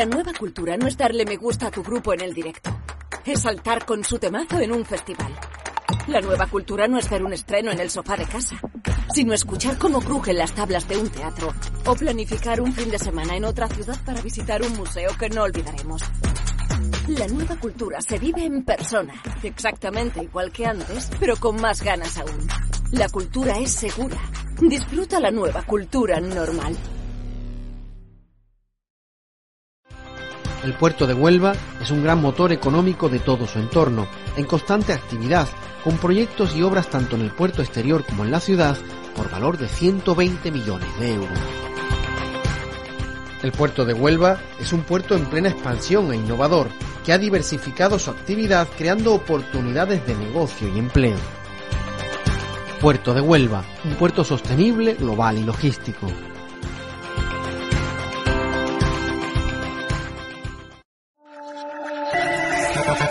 La nueva cultura no es darle me gusta a tu grupo en el directo. Es saltar con su temazo en un festival. La nueva cultura no es ver un estreno en el sofá de casa, sino escuchar cómo crujen las tablas de un teatro o planificar un fin de semana en otra ciudad para visitar un museo que no olvidaremos. La nueva cultura se vive en persona, exactamente igual que antes, pero con más ganas aún. La cultura es segura. Disfruta la nueva cultura normal. El puerto de Huelva es un gran motor económico de todo su entorno, en constante actividad, con proyectos y obras tanto en el puerto exterior como en la ciudad, por valor de 120 millones de euros. El puerto de Huelva es un puerto en plena expansión e innovador, que ha diversificado su actividad creando oportunidades de negocio y empleo. Puerto de Huelva, un puerto sostenible, global y logístico.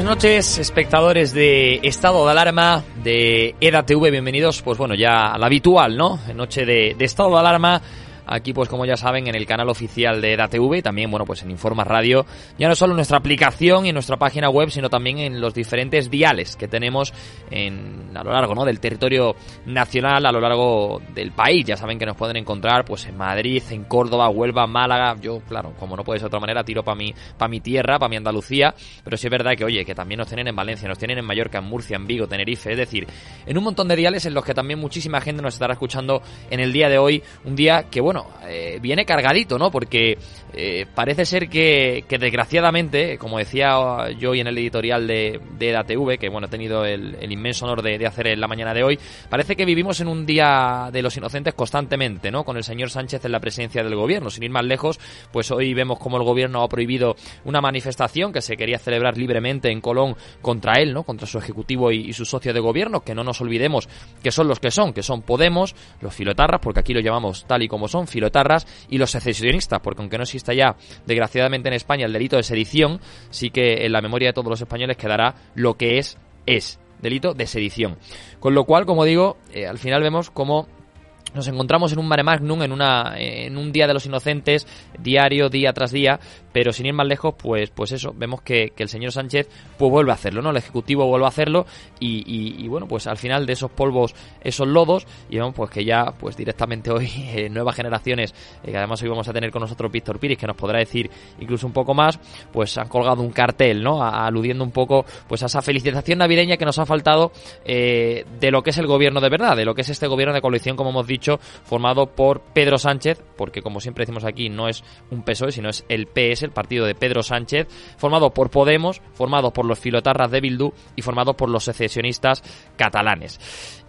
Buenas noches, espectadores de Estado de Alarma de EDATV, bienvenidos, pues bueno, ya a la habitual, ¿no? Noche de, de Estado de Alarma, aquí pues como ya saben en el canal oficial de EDATV y también, bueno, pues en Informa Radio, ya no solo en nuestra aplicación y en nuestra página web, sino también en los diferentes diales que tenemos en, a lo largo, ¿no? Del territorio nacional, a lo largo del país, ya saben que nos pueden encontrar pues en Madrid, en Córdoba, Huelva, Málaga, yo, claro, como no puede ser de otra manera, tiro para mi, para mi tierra, para mi Andalucía, pero sí es verdad que, oye, que también nos tienen en Valencia, nos tienen en Mallorca, en Murcia, en Vigo, Tenerife, es decir, en un montón de diales en los que también muchísima gente nos estará escuchando en el día de hoy, un día que, bueno, bueno, eh, viene cargadito, ¿no? Porque eh, parece ser que, que, desgraciadamente, como decía yo hoy en el editorial de, de EDATV, que bueno, he tenido el, inmenso honor de, hacer en la mañana de hoy, parece que vivimos en un día de los inocentes constantemente, ¿no? Con el señor Sánchez en la presidencia del gobierno. Sin ir más lejos, pues hoy vemos como el gobierno ha prohibido una manifestación que se quería celebrar libremente en Colón contra él, ¿no? Contra su ejecutivo y, y su socio de gobierno, que no nos olvidemos que son los que son, que son Podemos, los filotarras, porque aquí lo llamamos tal y como son, filotarras, y los secesionistas, porque aunque no exista ya, desgraciadamente en España, el delito de sedición, sí que en la memoria de todos los españoles quedará lo que es, es delito de sedición. Con lo cual, como digo, eh, al final vemos cómo nos encontramos en un mare magnum, en, una, en un día de los inocentes, diario, día tras día, pero sin ir más lejos, pues, pues eso, vemos que, que el señor Sánchez pues vuelve a hacerlo, ¿no? El Ejecutivo vuelve a hacerlo y, y, bueno, pues al final de esos polvos, esos lodos, y vemos pues que ya, pues directamente hoy, eh, nuevas generaciones, eh, que además hoy vamos a tener con nosotros Víctor Piris, que nos podrá decir incluso un poco más, pues han colgado un cartel, ¿no? Aludiendo un poco, pues a esa felicitación navideña que nos ha faltado eh, de lo que es el gobierno de verdad, de lo que es este gobierno de coalición, como hemos dicho, formado por Pedro Sánchez, porque como siempre decimos aquí, no es un PSOE, sino es el PS, el partido de Pedro Sánchez, formado por Podemos, formado por los filotarras de Bildu y formado por los secesionistas catalanes.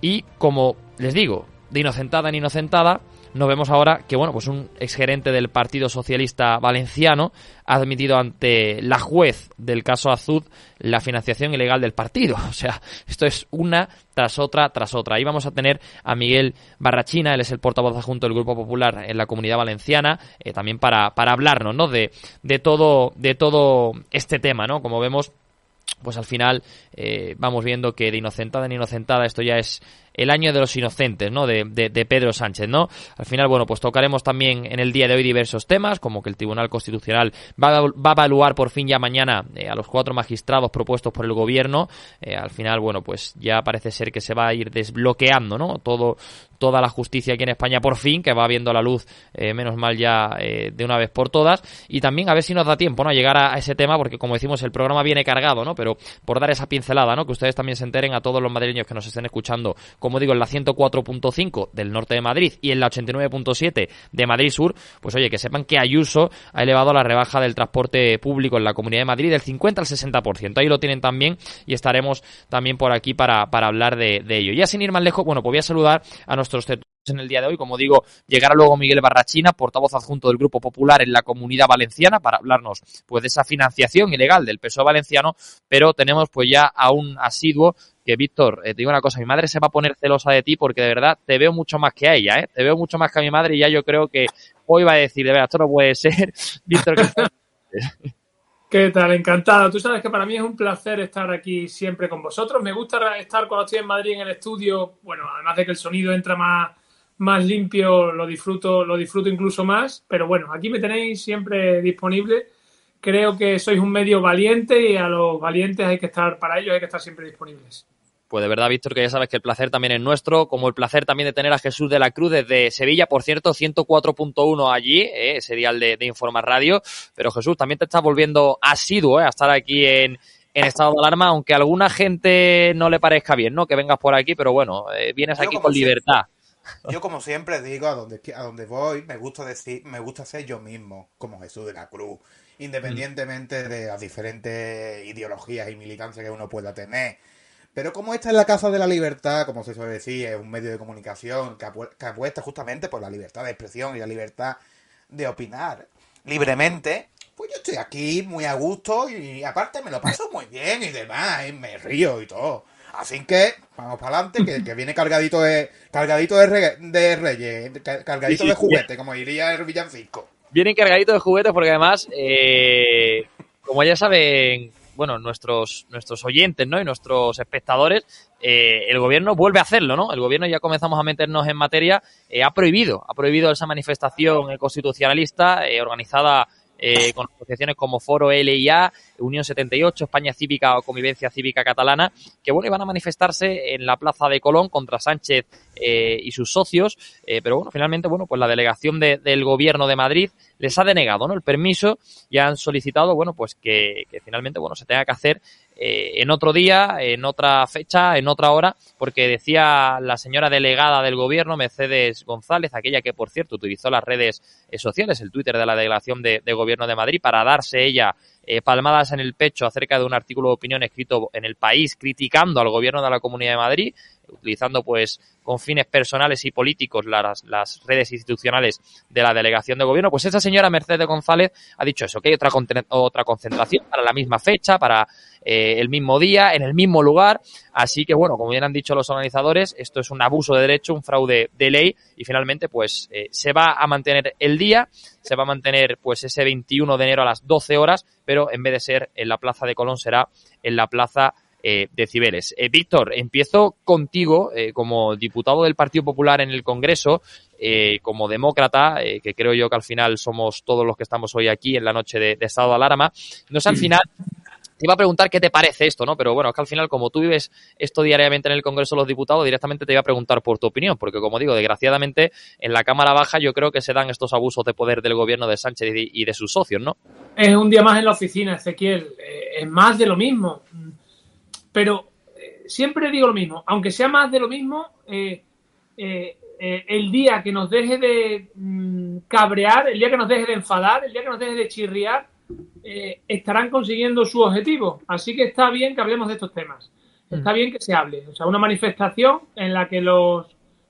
Y como les digo, de inocentada en inocentada, nos vemos ahora que, bueno, pues un exgerente del Partido Socialista Valenciano ha admitido ante la juez del caso Azud la financiación ilegal del partido. O sea, esto es una tras otra tras otra. Ahí vamos a tener a Miguel Barrachina, él es el portavoz adjunto del Grupo Popular en la Comunidad Valenciana, eh, también para, para hablarnos, ¿no? De, de todo, de todo este tema, ¿no? Como vemos, pues al final eh, vamos viendo que de inocentada en inocentada esto ya es el año de los inocentes, ¿no? De, Pedro Sánchez, ¿no? Al final, bueno, pues tocaremos también en el día de hoy diversos temas, como que el Tribunal Constitucional va a, va a evaluar por fin ya mañana eh, a los cuatro magistrados propuestos por el gobierno. Eh, al final, bueno, pues ya parece ser que se va a ir desbloqueando, ¿no? Todo, toda la justicia aquí en España por fin, que va viendo la luz, eh, menos mal ya eh, de una vez por todas. Y también a ver si nos da tiempo, ¿no? A llegar a, ese tema, porque como decimos, el programa viene cargado, ¿no? Pero por dar esa pincelada, ¿no? Que ustedes también se enteren a todos los madrileños que nos estén escuchando como digo, en la 104.5 del norte de Madrid y en la 89.7 de Madrid Sur, pues oye, que sepan que Ayuso ha elevado la rebaja del transporte público en la Comunidad de Madrid del 50 al 60%. Ahí lo tienen también y estaremos también por aquí para, hablar de, de ello. Ya sin ir más lejos, bueno, pues voy a saludar a nuestros en el día de hoy. Como digo, llegará luego Miguel Barrachina, portavoz adjunto del Grupo Popular en la Comunidad Valenciana, para hablarnos pues de esa financiación ilegal del PSOE valenciano, pero tenemos pues ya a un asiduo que Víctor, eh, te digo una cosa, mi madre se va a poner celosa de ti porque de verdad te veo mucho más que a ella, ¿eh? Te veo mucho más que a mi madre y ya yo creo que hoy va a decir, de verdad, esto no puede ser. Víctor, ¿Qué tal? Encantado. Tú sabes que para mí es un placer estar aquí siempre con vosotros. Me gusta estar cuando estoy en Madrid en el estudio. Bueno, además de que el sonido entra más, más limpio, lo disfruto, lo disfruto incluso más. Pero bueno, aquí me tenéis siempre disponible. Creo que sois un medio valiente y a los valientes hay que estar, para ellos hay que estar siempre disponibles. Pues de verdad, Víctor, que ya sabes que el placer también es nuestro, como el placer también de tener a Jesús de la Cruz desde Sevilla, por cierto, 104.1 allí, eh, ese dial de, de Informa Radio. Pero Jesús, también te estás volviendo asiduo eh, a estar aquí en, en estado de alarma, aunque a alguna gente no le parezca bien, ¿no? Que vengas por aquí, pero bueno, eh, vienes yo aquí con libertad. Yo como siempre digo, a donde, a donde voy, me gusta decir, me gusta ser yo mismo, como Jesús de la Cruz, independientemente de las diferentes ideologías y militancias que uno pueda tener. Pero como esta es la Casa de la Libertad, como se suele decir, es un medio de comunicación que, apu que apuesta justamente por la libertad de expresión y la libertad de opinar libremente, pues yo estoy aquí muy a gusto y aparte me lo paso muy bien y demás, y me río y todo. Así que vamos para adelante, que, que, viene cargadito de cargadito de, re, de reyes, cargadito sí, sí, de juguete, como diría el villancico. Vienen cargaditos de juguetes porque además, eh, como ya saben, bueno, nuestros, nuestros oyentes, ¿no? Y nuestros espectadores, eh, el gobierno vuelve a hacerlo, ¿no? El gobierno ya comenzamos a meternos en materia, eh, ha prohibido, ha prohibido esa manifestación constitucionalista eh, organizada eh, con asociaciones como Foro LIA, Unión 78, España Cívica o Convivencia Cívica Catalana, que bueno, iban a manifestarse en la Plaza de Colón contra Sánchez eh, y sus socios, eh, pero bueno, finalmente, bueno, pues la delegación de, del gobierno de Madrid les ha denegado, ¿no? El permiso y han solicitado, bueno, pues que, que finalmente, bueno, se tenga que hacer en otro día, en otra fecha, en otra hora, porque decía la señora delegada del gobierno, Mercedes González, aquella que, por cierto, utilizó las redes sociales, el Twitter de la delegación de, de gobierno de Madrid, para darse ella eh, palmadas en el pecho acerca de un artículo de opinión escrito en el país criticando al gobierno de la Comunidad de Madrid, utilizando pues con fines personales y políticos las, las redes institucionales de la delegación de gobierno, pues esa señora Mercedes González ha dicho eso, que hay otra, otra concentración para la misma fecha, para eh, el mismo día, en el mismo lugar. Así que bueno, como bien han dicho los organizadores, esto es un abuso de derecho, un fraude de ley y finalmente pues eh, se va a mantener el día, se va a mantener pues ese 21 de enero a las 12 horas, pero en vez de ser en la Plaza de Colón será en la Plaza eh, decibeles. Eh, Víctor, empiezo contigo eh, como diputado del Partido Popular en el Congreso, eh, como demócrata, que creo yo que al final somos todos los que estamos hoy aquí en la noche de, estado de alarma. No sé al final te iba a preguntar qué te parece esto, ¿no? Pero bueno, es que al final, como tú vives esto diariamente en el Congreso de los Diputados, directamente te iba a preguntar por tu opinión, porque como digo, desgraciadamente, en la Cámara Baja yo creo que se dan estos abusos de poder del gobierno de Sánchez y de, sus socios, ¿no? Es un día más en la oficina, Ezequiel. es más de lo mismo. Pero eh, siempre digo lo mismo, aunque sea más de lo mismo, eh, eh, el día que nos deje de mm, cabrear, el día que nos deje de enfadar, el día que nos deje de chirriar, estarán consiguiendo su objetivo. Así que está bien que hablemos de estos temas. Está mm. bien que se hable. O sea, una manifestación en la que los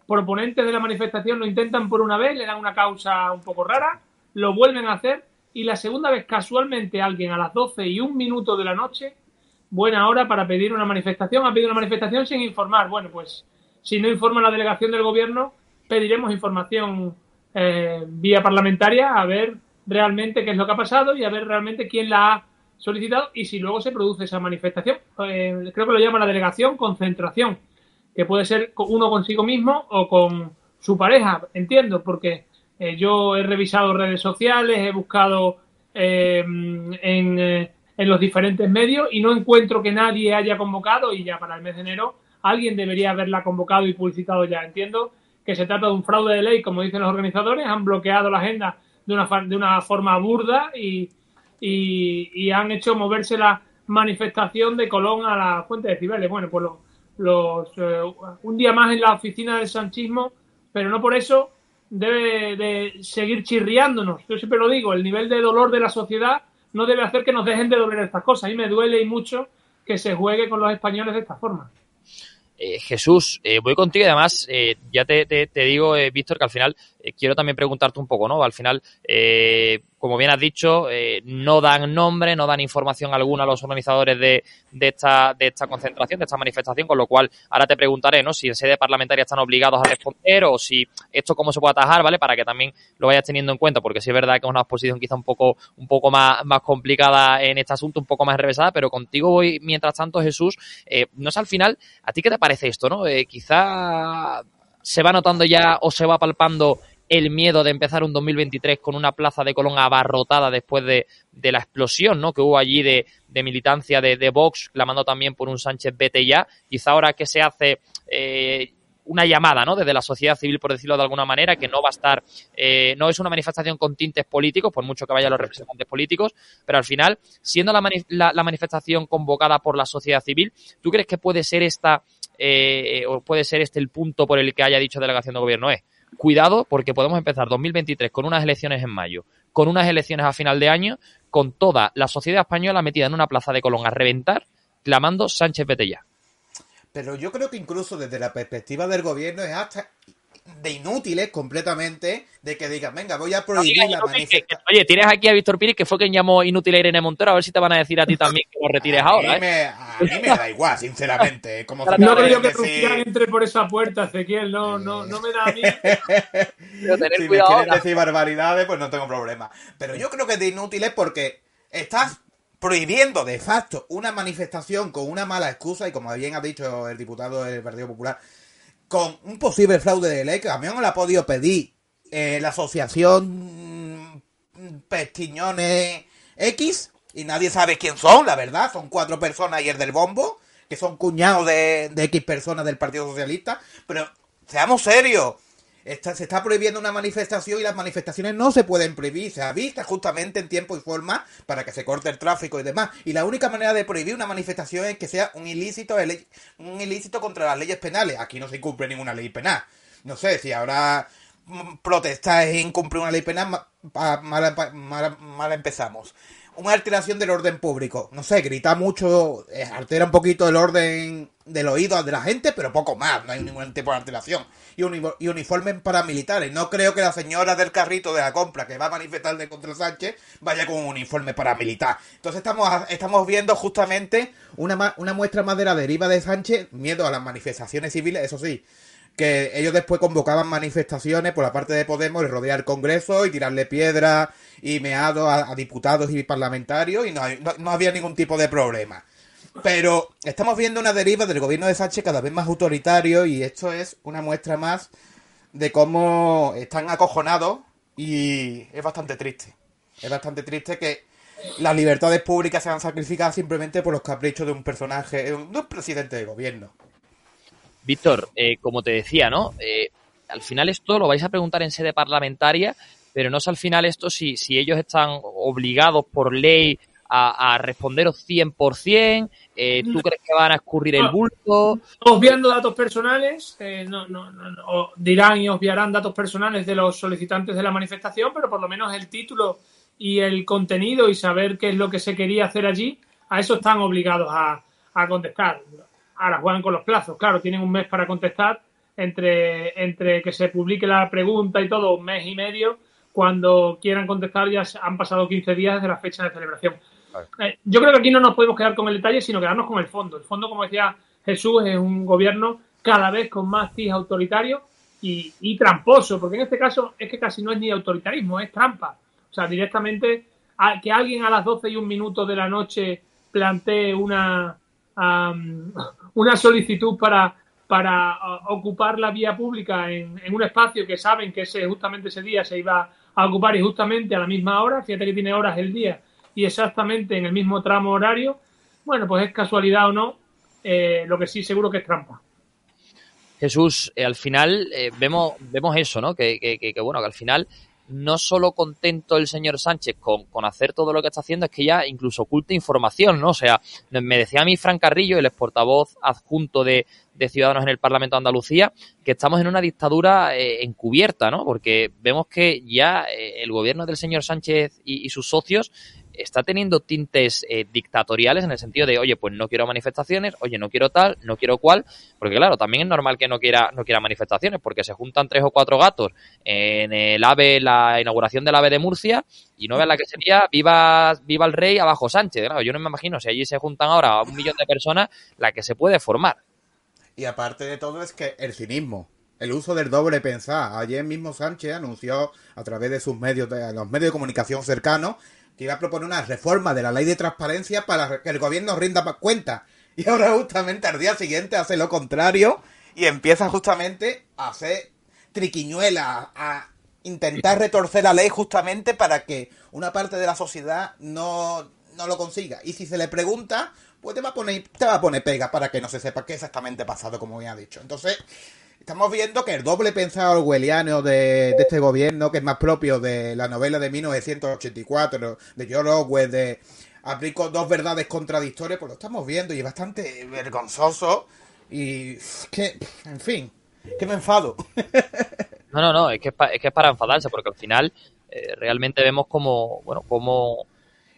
proponentes de la manifestación lo intentan por una vez, le dan una causa un poco rara, lo vuelven a hacer y la segunda vez casualmente alguien a las 12 y un minuto de la noche buena hora para pedir una manifestación. Ha pedido una manifestación sin informar. Bueno, pues si no informa la delegación del gobierno, pediremos información eh, vía parlamentaria a ver realmente qué es lo que ha pasado y a ver realmente quién la ha solicitado y si luego se produce esa manifestación. Eh, creo que lo llama la delegación concentración, que puede ser uno consigo mismo o con su pareja, entiendo, porque eh, yo he revisado redes sociales, he buscado en en los diferentes medios y no encuentro que nadie haya convocado y ya para el mes de enero alguien debería haberla convocado y publicitado ya. Entiendo que se trata de un fraude de ley, como dicen los organizadores, han bloqueado la agenda de una, de una forma burda y, y, han hecho moverse la manifestación de Colón a la fuente de Cibeles. Bueno, pues los, eh, un día más en la oficina del sanchismo, pero no por eso debe de seguir chirriándonos. Yo siempre lo digo, el nivel de dolor de la sociedad no debe hacer que nos dejen de doler estas cosas. Y me duele y mucho que se juegue con los españoles de esta forma. Eh, Jesús, eh, voy contigo y además eh, ya te, te, te digo, Víctor, que al final quiero también preguntarte un poco, ¿no? Al final, como bien has dicho, no dan nombre, no dan información alguna a los organizadores de, de, esta, de esta concentración, de esta manifestación, con lo cual ahora te preguntaré, ¿no? Si en sede parlamentaria están obligados a responder o si esto cómo se puede atajar, ¿vale? Para que también lo vayas teniendo en cuenta, porque sí es verdad que es una posición quizá un poco, un poco más, más complicada en este asunto, un poco más enrevesada, pero contigo voy, mientras tanto, Jesús, no sé al final, ¿a ti qué te parece? esto, ¿no? Eh, quizá se va notando ya o se va palpando el miedo de empezar un 2023 con una plaza de Colón abarrotada después de, la explosión ¿no? que hubo allí de, militancia de, de, Vox, clamando también por un Sánchez vete ya. Quizá ahora que se hace eh, una llamada ¿no? desde la sociedad civil, por decirlo de alguna manera, que no va a estar, eh, no es una manifestación con tintes políticos, por mucho que vayan los representantes políticos, pero al final, siendo la, la manifestación convocada por la sociedad civil, ¿tú crees que puede ser esta eh, o puede ser este el punto por el que haya dicho delegación de gobierno es cuidado porque podemos empezar 2023 con unas elecciones en mayo, con unas elecciones a final de año, con toda la sociedad española metida en una plaza de Colón a reventar, clamando Sánchez Betella. Pero yo creo que incluso desde la perspectiva del gobierno es hasta de inútiles completamente de que digan, venga, voy a prohibir la manifestación. Oye, tienes aquí a Víctor Piri, que fue quien llamó inútil a Irene Montero, a ver si te van a decir a ti también que lo retires ahora. ¿eh? a mí me da igual, sinceramente. Como no creo que decir... entre por esa puerta, Ezequiel, no, no, no me da a mí. si me quieren decir barbaridades, pues no tengo problema. Pero yo creo que es de inútiles porque estás prohibiendo de facto una manifestación con una mala excusa y como bien ha dicho el diputado del Partido Popular, con un posible fraude de ley que también no la ha podido pedir eh, la asociación Pestiñones X y nadie sabe quién son, la verdad, son cuatro personas y el del bombo, que son cuñados de X personas del Partido Socialista, pero seamos serios, se está prohibiendo una manifestación y las manifestaciones no se pueden prohibir. Se avisa justamente en tiempo y forma para que se corte el tráfico y demás. Y la única manera de prohibir una manifestación es que sea un ilícito, un ilícito contra las leyes penales. Aquí no se incumple ninguna ley penal. No sé si ahora protestar es incumplir una ley penal, mal empezamos una alteración del orden público. No sé, grita mucho, eh, altera un poquito el orden del oído de la gente, pero poco más, no hay ningún tipo de alteración. Y, y uniformes paramilitares. No creo que la señora del carrito de la compra que va a manifestar de contra Sánchez vaya con un uniforme paramilitar. Entonces estamos, estamos viendo justamente una, una muestra más de la deriva de Sánchez, miedo a las manifestaciones civiles, eso sí que ellos después convocaban manifestaciones por la parte de Podemos y rodear el Congreso y tirarle piedras y meados a, diputados y parlamentarios y no, no, había ningún tipo de problema. Pero estamos viendo una deriva del gobierno de Sánchez cada vez más autoritario y esto es una muestra más de cómo están acojonados y es bastante triste. Es bastante triste que las libertades públicas sean sacrificadas simplemente por los caprichos de un personaje, de un presidente de gobierno. Víctor, eh, como te decía, ¿no? Eh, al final esto lo vais a preguntar en sede parlamentaria, pero no es al final esto si, si ellos están obligados por ley a, a responderos 100%, eh, ¿tú crees que van a escurrir el bulto? Obviando datos personales, eh, no, no, no, dirán y obviarán datos personales de los solicitantes de la manifestación, pero por lo menos el título y el contenido y saber qué es lo que se quería hacer allí, a eso están obligados a, a contestar. Ahora juegan con los plazos, claro, tienen un mes para contestar, entre, entre que se publique la pregunta y todo, un mes y medio, cuando quieran contestar ya han pasado 15 días desde la fecha de celebración. Eh, yo creo que aquí no nos podemos quedar con el detalle, sino quedarnos con el fondo. El fondo, como decía Jesús, es un gobierno cada vez con más tis autoritario y, y tramposo, porque en este caso es que casi no es ni autoritarismo, es trampa. O sea, directamente a, que alguien a las 12 y un minuto de la noche plantee una, una solicitud para, para ocupar la vía pública en, un espacio que saben que ese, justamente ese día se iba a ocupar y justamente a la misma hora, fíjate que tiene horas el día y exactamente en el mismo tramo horario, bueno, pues es casualidad o no, eh, lo que sí seguro que es trampa. Jesús, eh, al final eh, vemos, vemos eso, ¿no? Que, que, que, bueno, que al final no solo contento el señor Sánchez con, con, hacer todo lo que está haciendo, es que ya incluso oculta información, ¿no? O sea, me decía a mí Fran Carrillo, el portavoz adjunto de, de Ciudadanos en el Parlamento de Andalucía, que estamos en una dictadura encubierta, ¿no? Porque vemos que ya el gobierno del señor Sánchez y sus socios está teniendo tintes eh, dictatoriales en el sentido de, oye, pues no quiero manifestaciones, oye, no quiero tal, no quiero cual, porque claro, también es normal que no quiera, no quiera manifestaciones, porque se juntan tres o cuatro gatos en el AVE, la inauguración del AVE de Murcia, y no vean la que sería viva, viva el rey abajo Sánchez. Claro, yo no me imagino si allí se juntan ahora un millón de personas, la que se puede formar. Y aparte de todo es que el cinismo, el uso del doble pensar. Ayer mismo Sánchez anunció a través de sus medios, de los medios de comunicación cercanos, que iba a proponer una reforma de la ley de transparencia para que el gobierno rinda cuenta. Y ahora justamente al día siguiente hace lo contrario y empieza justamente a hacer triquiñuela, a intentar retorcer la ley justamente para que una parte de la sociedad no, no lo consiga. Y si se le pregunta, pues te va a poner, te va a poner pega para que no se sepa qué exactamente ha pasado, como ya ha dicho. Entonces, Estamos viendo que el doble pensado orwelliano de, este gobierno, que es más propio de la novela de 1984, de George Orwell, de aplico dos verdades contradictorias, pues lo estamos viendo y es bastante vergonzoso. Y que, en fin, que me enfado. No, no, no, es que es, que es para enfadarse, porque al final eh, realmente vemos como, bueno, como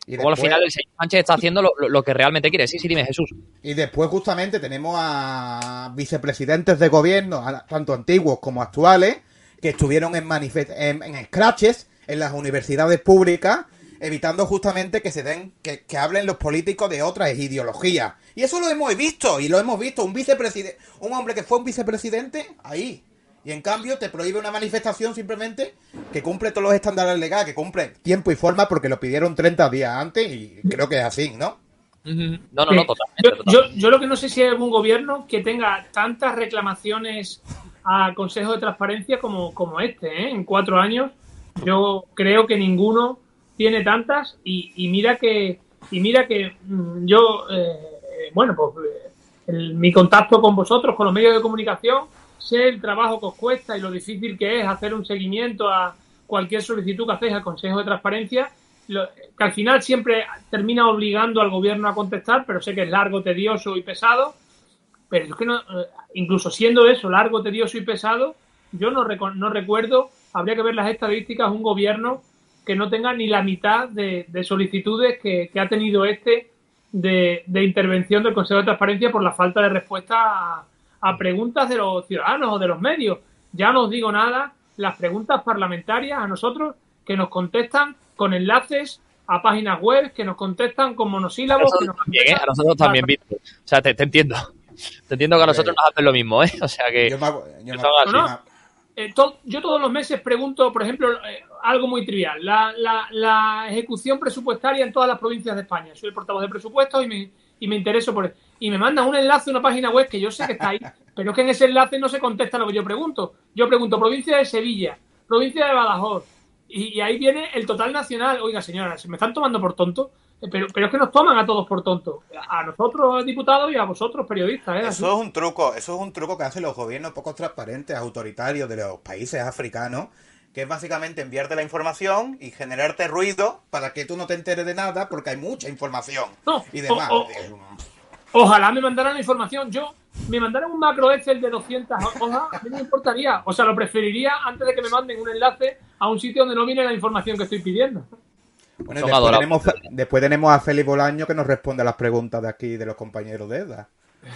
y Como al final el señor Sánchez está haciendo lo, que realmente quiere. Sí, sí, dime, Jesús. Y después, justamente, tenemos a vicepresidentes de gobierno, tanto antiguos como actuales, que estuvieron en, en, en scratches en las universidades públicas, evitando justamente que se den, que, que, hablen los políticos de otras ideologías. Y eso lo hemos visto, y lo hemos visto. Un vicepresidente, un hombre que fue un vicepresidente, ahí, y en cambio te prohíbe una manifestación simplemente que cumple todos los estándares legales, que cumple tiempo y forma porque lo pidieron 30 días antes y creo que es así, ¿no? No, no, no, totalmente. Yo, yo, lo que no sé si hay algún gobierno que tenga tantas reclamaciones a Consejo de Transparencia como, como este, ¿eh? En cuatro años yo creo que ninguno tiene tantas y, y mira que y mira que mm, yo, eh, bueno, pues mi contacto con vosotros, con los medios de comunicación, sé el trabajo que os cuesta y lo difícil que es hacer un seguimiento a cualquier solicitud que hacéis al Consejo de Transparencia, que al final siempre termina obligando al gobierno a contestar, pero sé que es largo, tedioso y pesado. Pero es que no, eh, incluso siendo eso largo, tedioso y pesado, yo no, no recuerdo, habría que ver las estadísticas, un gobierno que no tenga ni la mitad de, solicitudes que, ha tenido este de, intervención del Consejo de Transparencia por la falta de respuesta a, a preguntas de los ciudadanos o de los medios. Ya no os digo nada, las preguntas parlamentarias a nosotros que nos contestan con enlaces a páginas web, que nos contestan con monosílabos. A nosotros también, ¿eh? a nosotros también, Víctor. O sea, te, entiendo. Te entiendo que a nosotros nos hacen lo mismo, ¿eh? O sea que... Yo, eh, yo todos los meses pregunto, por ejemplo, eh, algo muy trivial, la, la, la, ejecución presupuestaria en todas las provincias de España. Soy el portavoz de presupuestos y me, y me intereso por Y me mandan un enlace a una página web que yo sé que está ahí, pero es que en ese enlace no se contesta lo que yo pregunto. Yo pregunto provincia de Sevilla, provincia de Badajoz, y, ahí viene el total nacional. Oiga, señora, ¿se me están tomando por tonto? Eh, pero, pero es que nos toman a todos por tonto. A nosotros, diputados, y a vosotros, periodistas. ¿eh? Eso es un truco. Eso es un truco que hacen los gobiernos poco transparentes, autoritarios de los países africanos que es básicamente enviarte la información y generarte ruido para que tú no te enteres de nada porque hay mucha información y demás. ojalá me mandaran la información. Yo me mandaran un macro Excel de 200 hojas, a mí me importaría. O sea, lo preferiría antes de que me manden un enlace a un sitio donde no viene la información que estoy pidiendo. Bueno, después tenemos, después tenemos, a Félix Bolaño que nos responde a las preguntas de aquí de los compañeros de EDA.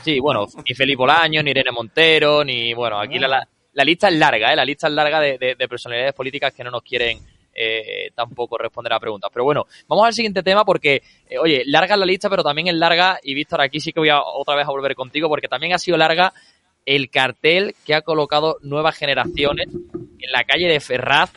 Sí, bueno, ni Félix Bolaño, ni Irene Montero, ni bueno, aquí la, la lista es larga, ¿eh? La lista es larga de, personalidades políticas que no nos quieren eh, tampoco responder a preguntas. Pero bueno, vamos al siguiente tema porque, eh, oye, larga la lista, pero también es larga, y Víctor, aquí sí que voy otra vez a volver contigo, porque también ha sido larga el cartel que ha colocado Nuevas Generaciones en la calle de Ferraz,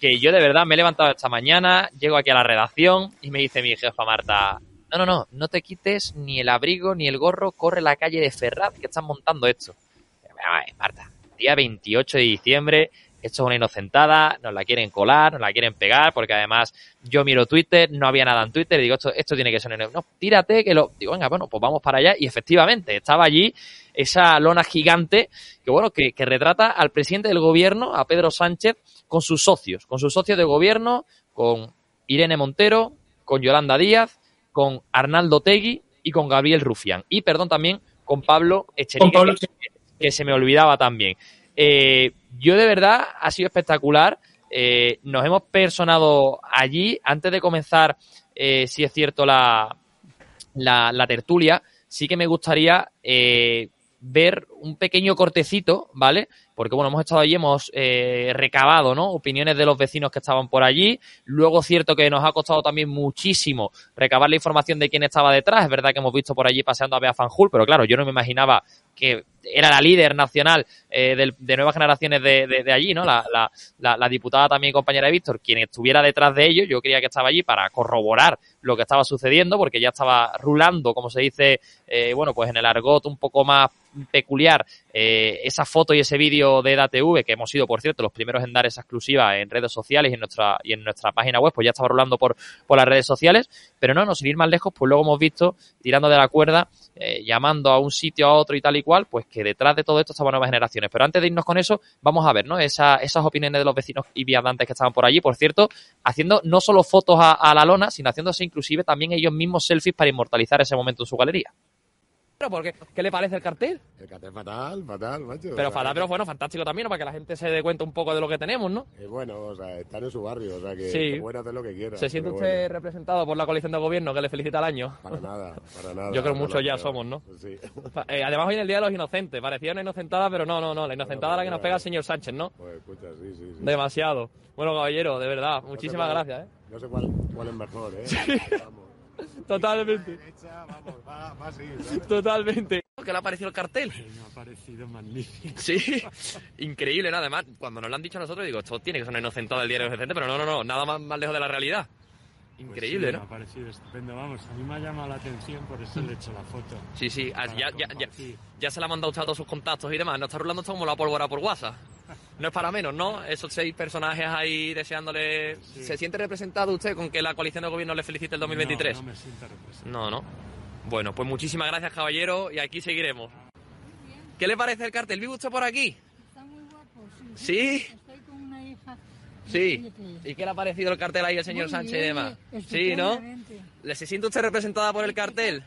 que yo de verdad me he levantado esta mañana, llego aquí a la redacción y me dice mi jefa Marta, no, no, no, no te quites ni el abrigo ni el gorro, corre la calle de Ferraz que están montando esto. Marta, día 28 de diciembre. Esto es una inocentada, nos la quieren colar, nos la quieren pegar, porque además yo miro Twitter, no había nada en Twitter, y digo, esto, esto tiene que ser No, tírate, que lo. Digo, venga, bueno, pues vamos para allá. Y efectivamente, estaba allí esa lona gigante que, bueno, que, que retrata al presidente del gobierno, a Pedro Sánchez, con sus socios, con sus socios de gobierno, con Irene Montero, con Yolanda Díaz, con Arnaldo Tegui y con Gabriel Rufián. Y, perdón, también con Pablo Echenique, que se me olvidaba también. Eh, yo de verdad ha sido espectacular. Eh, nos hemos personado allí. Antes de comenzar, eh, si es cierto, la, la, tertulia, sí que me gustaría ver un pequeño cortecito, ¿vale? Porque bueno, hemos estado allí, hemos recabado, ¿no? Opiniones de los vecinos que estaban por allí. Luego, cierto que nos ha costado también muchísimo recabar la información de quién estaba detrás. Es verdad que hemos visto por allí paseando a Bea Fanjul, pero claro, yo no me imaginaba que era la líder nacional eh, de, nuevas generaciones de, allí, ¿no? La, la, la, diputada también compañera de Víctor, quien estuviera detrás de ellos, yo creía que estaba allí para corroborar lo que estaba sucediendo, porque ya estaba rulando, como se dice, eh, bueno, pues en el argot un poco más peculiar, eh, esa foto y ese vídeo de EDATV, que hemos sido, por cierto, los primeros en dar esa exclusiva en redes sociales y en nuestra, y en nuestra página web, pues ya estaba rolando por, por las redes sociales, pero no, no, sin ir más lejos, pues luego hemos visto, tirando de la cuerda, llamando a un sitio a otro y tal y cual, pues que detrás de todo esto estaban nuevas generaciones. Pero antes de irnos con eso, vamos a ver, ¿no? Esa, esas opiniones de los vecinos y viandantes que estaban por allí, por cierto, haciendo no solo fotos a, la lona, sino haciéndose inclusive también ellos mismos selfies para inmortalizar ese momento en su galería. Porque, ¿Qué le parece el cartel? El cartel fatal, fatal, macho. Pero fatal, pero bueno, fantástico también, para que la gente se dé cuenta un poco de lo que tenemos, ¿no? Es bueno, o sea, está en su barrio, o sea, que, puede hacer lo que quiera. ¿Se siente usted representado por la coalición de gobierno que le felicita al año? Para nada, para nada. Yo creo que muchos ya somos, ¿no? Sí. Eh, además, hoy en el Día de los Inocentes, parecía una inocentada, pero no, no, no, la inocentada es la que nos pega el señor Sánchez, ¿no? Pues escucha, sí, sí. Demasiado. Bueno, caballero, de verdad, muchísimas gracias, ¿eh? No sé cuál, cuál es mejor, ¿eh? Vamos. Totalmente. Totalmente. ¿Qué le ha parecido el cartel? Me ha parecido magnífico. Sí, increíble, nada más. Cuando nos lo han dicho a nosotros, digo, esto tiene que ser una inocentada del diario Vicente, pero no, no, no, nada más, más lejos de la realidad. Pues increíble, ¿no? Me ha parecido estupendo, vamos, a mí me ha llamado la atención, por eso le he hecho la foto. Sí, sí, ah, ya, ya, ya, ya, se la ha mandado usted a todos sus contactos y demás, no está rulando esto como la pólvora por WhatsApp. No es para menos, ¿no? Esos seis personajes ahí deseándole... ¿Se siente representado usted con que la coalición de gobierno le felicite el 2023? No, no me siento representado. No, no. Bueno, pues muchísimas gracias, caballero, y aquí seguiremos. ¿Qué le parece el cartel? ¿Vive usted por aquí? ¿Sí? Sí. ¿Y qué le ha parecido el cartel ahí al señor Sánchez y demás? Sí, ¿no? ¿Le se siente usted representada por el cartel?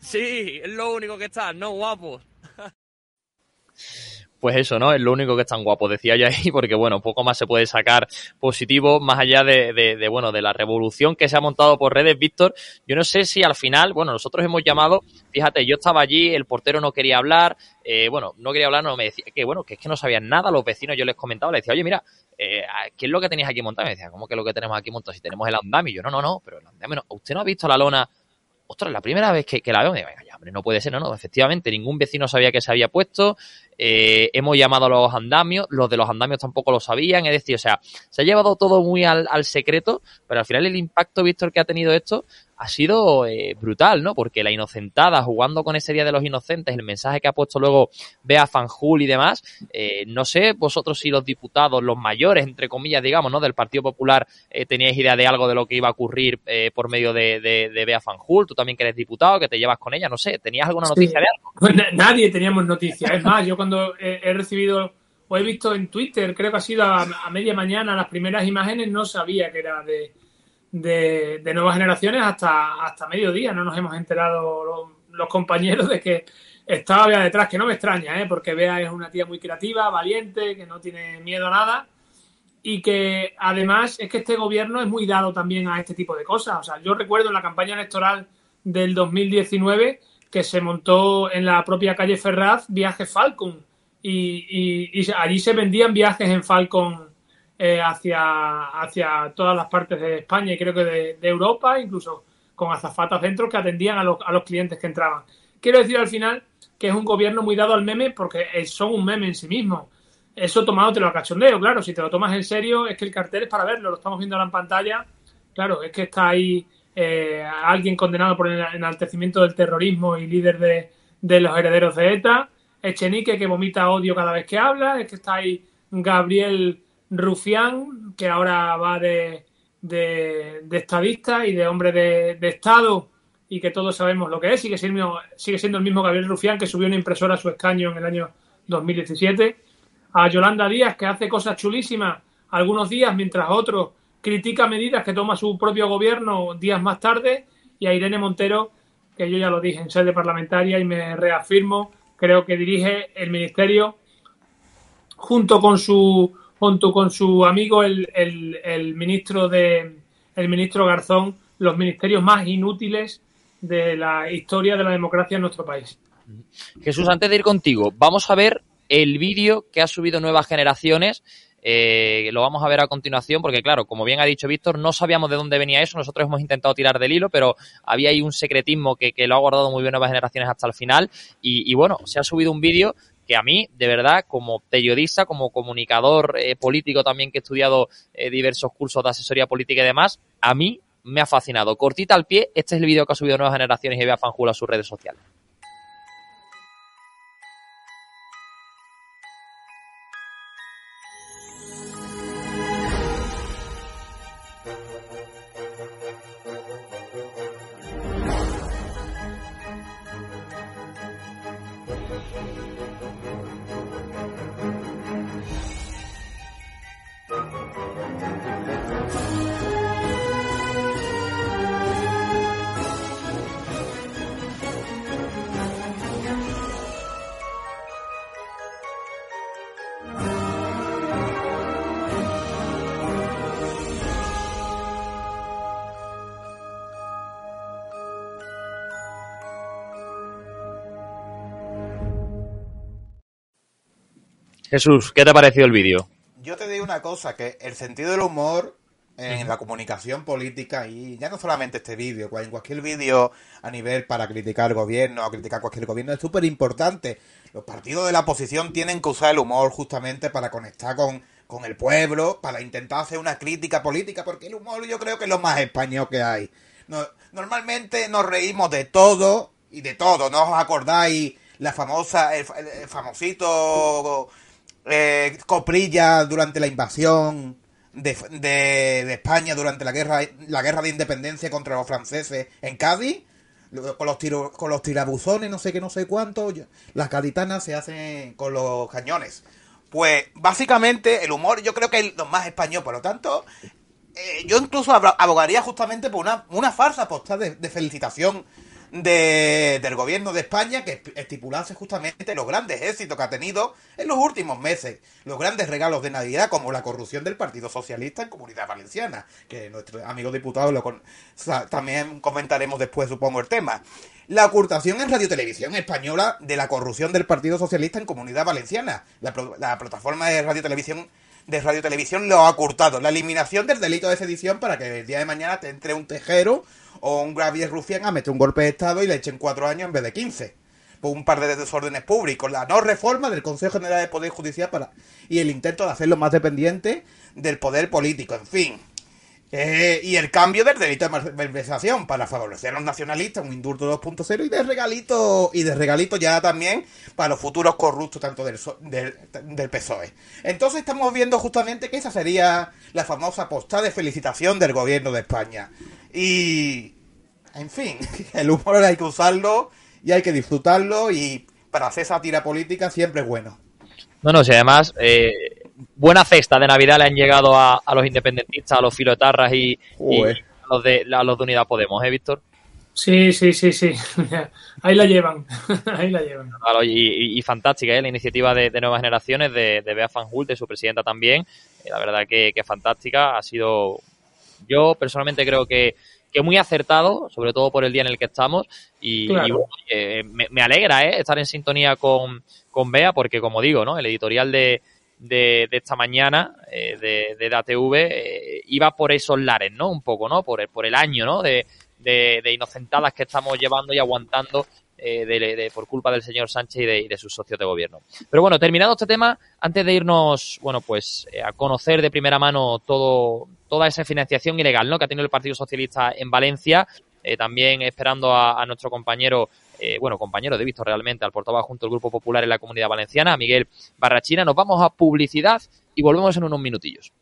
Sí, es lo único que está, no guapo. pues eso, ¿no? Es lo único que es tan guapo, decía yo ahí, porque bueno, poco más se puede sacar positivo, más allá de, bueno, de la revolución que se ha montado por redes, Víctor. Yo no sé si al final, bueno, nosotros hemos llamado, fíjate, yo estaba allí, el portero no quería hablar, eh, bueno, no quería hablar, no me decía, que bueno, que es que no sabían nada, los vecinos yo les comentaba, les decía, oye, mira, eh, ¿qué es lo que tenéis aquí montado? Me decía, ¿cómo que es lo que tenemos aquí montado? Si tenemos el andamio, yo, no, no, no, pero el andamio no, ¿usted no ha visto la lona? Ostras, la primera vez que, la veo, me digo, ya, hombre, no puede ser, no, no, efectivamente, ningún vecino sabía que se había puesto, eh, hemos llamado a los andamios, los de los andamios tampoco lo sabían, es decir, o sea, se ha llevado todo muy al, al secreto, pero al final el impacto, Víctor, que ha tenido esto ha sido eh, brutal, ¿no? Porque la inocentada, jugando con ese Día de los Inocentes, el mensaje que ha puesto luego Bea Fanjul y demás, eh, no sé vosotros si los diputados, los mayores, entre comillas, digamos, ¿no? Del Partido Popular, eh, teníais idea de algo de lo que iba a ocurrir eh, por medio de, de, de, Bea Fanjul, tú también que eres diputado, que te llevas con ella, no sé, ¿tenías alguna noticia de algo? Pues nadie teníamos noticia, es más, yo cuando he, he, recibido o he visto en Twitter, creo que ha sido a, a media mañana, las primeras imágenes, no sabía que era de de, nuevas generaciones hasta, hasta mediodía. No nos hemos enterado los, compañeros de que estaba Bea detrás, que no me extraña, ¿eh? porque Bea es una tía muy creativa, valiente, que no tiene miedo a nada y que además es que este gobierno es muy dado también a este tipo de cosas. O sea, yo recuerdo en la campaña electoral del 2019 que se montó en la propia calle Ferraz viaje Falcon y, y, y allí se vendían viajes en Falcon eh, hacia, hacia todas las partes de España y creo que de, Europa, incluso con azafatas dentro que atendían a los, a los clientes que entraban. Quiero decir al final que es un gobierno muy dado al meme porque son un meme en sí mismo. Eso tomado te lo cachondeo, claro. Si te lo tomas en serio, es que el cartel es para verlo, lo estamos viendo ahora en pantalla. Claro, es que está ahí eh, alguien condenado por el enaltecimiento del terrorismo y líder de, de los herederos de ETA. Echenique que vomita odio cada vez que habla. Es que está ahí Gabriel Rufián, que ahora va de, de, estadista y de hombre de, de, Estado y que todos sabemos lo que es, sigue siendo, sigue siendo el mismo Gabriel Rufián que subió una impresora a su escaño en el año 2017. A Yolanda Díaz, que hace cosas chulísimas algunos días, mientras otros critica medidas que toma su propio gobierno días más tarde. Y a Irene Montero, que yo ya lo dije en sede parlamentaria y me reafirmo, creo que dirige el ministerio junto con su junto con su amigo el, el, el, ministro de el ministro Garzón los ministerios más inútiles de la historia de la democracia en nuestro país. Jesús, antes de ir contigo, vamos a ver el vídeo que ha subido Nuevas Generaciones. Eh, lo vamos a ver a continuación porque, claro, como bien ha dicho Víctor, no sabíamos de dónde venía eso. Nosotros hemos intentado tirar del hilo, pero había ahí un secretismo que, que lo ha guardado muy bien Nuevas Generaciones hasta el final. Y, y bueno, se ha subido un vídeo que a mí, de verdad, como periodista, como comunicador eh, político también que he estudiado eh, diversos cursos de asesoría política y demás, a mí me ha fascinado. Cortita al pie, este es el vídeo que ha subido Nuevas Generaciones y Bea Fanjula a sus redes sociales. Jesús, ¿qué te ha parecido el vídeo? Yo te digo una cosa, que el sentido del humor en la comunicación política y ya no solamente este vídeo, en cualquier vídeo a nivel para criticar el gobierno o criticar cualquier gobierno es súper importante. Los partidos de la oposición tienen que usar el humor justamente para conectar con, con el pueblo, para intentar hacer una crítica política, porque el humor yo creo que es lo más español que hay. No, normalmente nos reímos de todo y de todo, ¿no os acordáis? La famosa, el, el famosito eh, Coprilla durante la invasión de, de, España durante la guerra la guerra de independencia contra los franceses en Cádiz con los tiro, con los tirabuzones no sé qué no sé cuánto las gaditanas se hacen con los cañones. Pues básicamente el humor yo creo que es lo más español, por lo tanto, eh, yo incluso abogaría justamente por una, una farsa postal de, felicitación de, del gobierno de España que estipulase justamente los grandes éxitos que ha tenido en los últimos meses, los grandes regalos de Navidad como la corrupción del Partido Socialista en Comunidad Valenciana, que nuestro amigo diputado lo también comentaremos después supongo el tema. La ocultación en Radio Televisión Española de la corrupción del Partido Socialista en Comunidad Valenciana. La, la plataforma de Radio Televisión de Radio Televisión lo ha ocultado. La eliminación del delito de sedición para que el día de mañana te entre un tejero o un Gravier Rufián a meter un golpe de Estado y le echen cuatro años en vez de quince. Por un par de desórdenes públicos. La no reforma del Consejo General de Poder Judicial para, y el intento de hacerlo más dependiente del poder político. En fin. Eh, y el cambio del delito de malversación para favorecer a los nacionalistas, un indulto 2.0 y de regalito y de regalito ya también para los futuros corruptos tanto del, del, PSOE. Entonces estamos viendo justamente que esa sería la famosa postal de felicitación del gobierno de España. Y, en fin, el humor hay que usarlo y hay que disfrutarlo y para hacer esa tira política siempre es bueno. No, no, si además eh, buena cesta de Navidad le han llegado a, los independentistas, a los filotarras y, a, los de, los de Unidad Podemos, ¿eh, Víctor? Sí, sí, sí, sí. Ahí la llevan. Ahí la llevan. y, fantástica ¿eh? la iniciativa de, Nuevas Generaciones, de, de Bea Van Hult, de su presidenta también. Eh, la verdad que, que fantástica. Ha sido. Yo personalmente creo que, que muy acertado, sobre todo por el día en el que estamos. Y, me, alegra ¿eh? estar en sintonía con, con Bea, porque como digo, ¿no? el editorial de, de, esta mañana eh, de, de DATV eh, iba por esos lares, ¿no? Un poco, ¿no? Por el, por el año, ¿no? De, de, inocentadas que estamos llevando y aguantando eh, de, por culpa del señor Sánchez y de, sus socios de gobierno. Pero bueno, terminado este tema, antes de irnos, bueno, pues a conocer de primera mano todo, toda esa financiación ilegal, ¿no? Que ha tenido el Partido Socialista en Valencia, también esperando a, nuestro compañero eh, bueno, compañero de visto realmente al portavoz junto al Grupo Popular en la Comunidad Valenciana, Miguel Barrachina. Nos vamos a publicidad y volvemos en unos minutillos.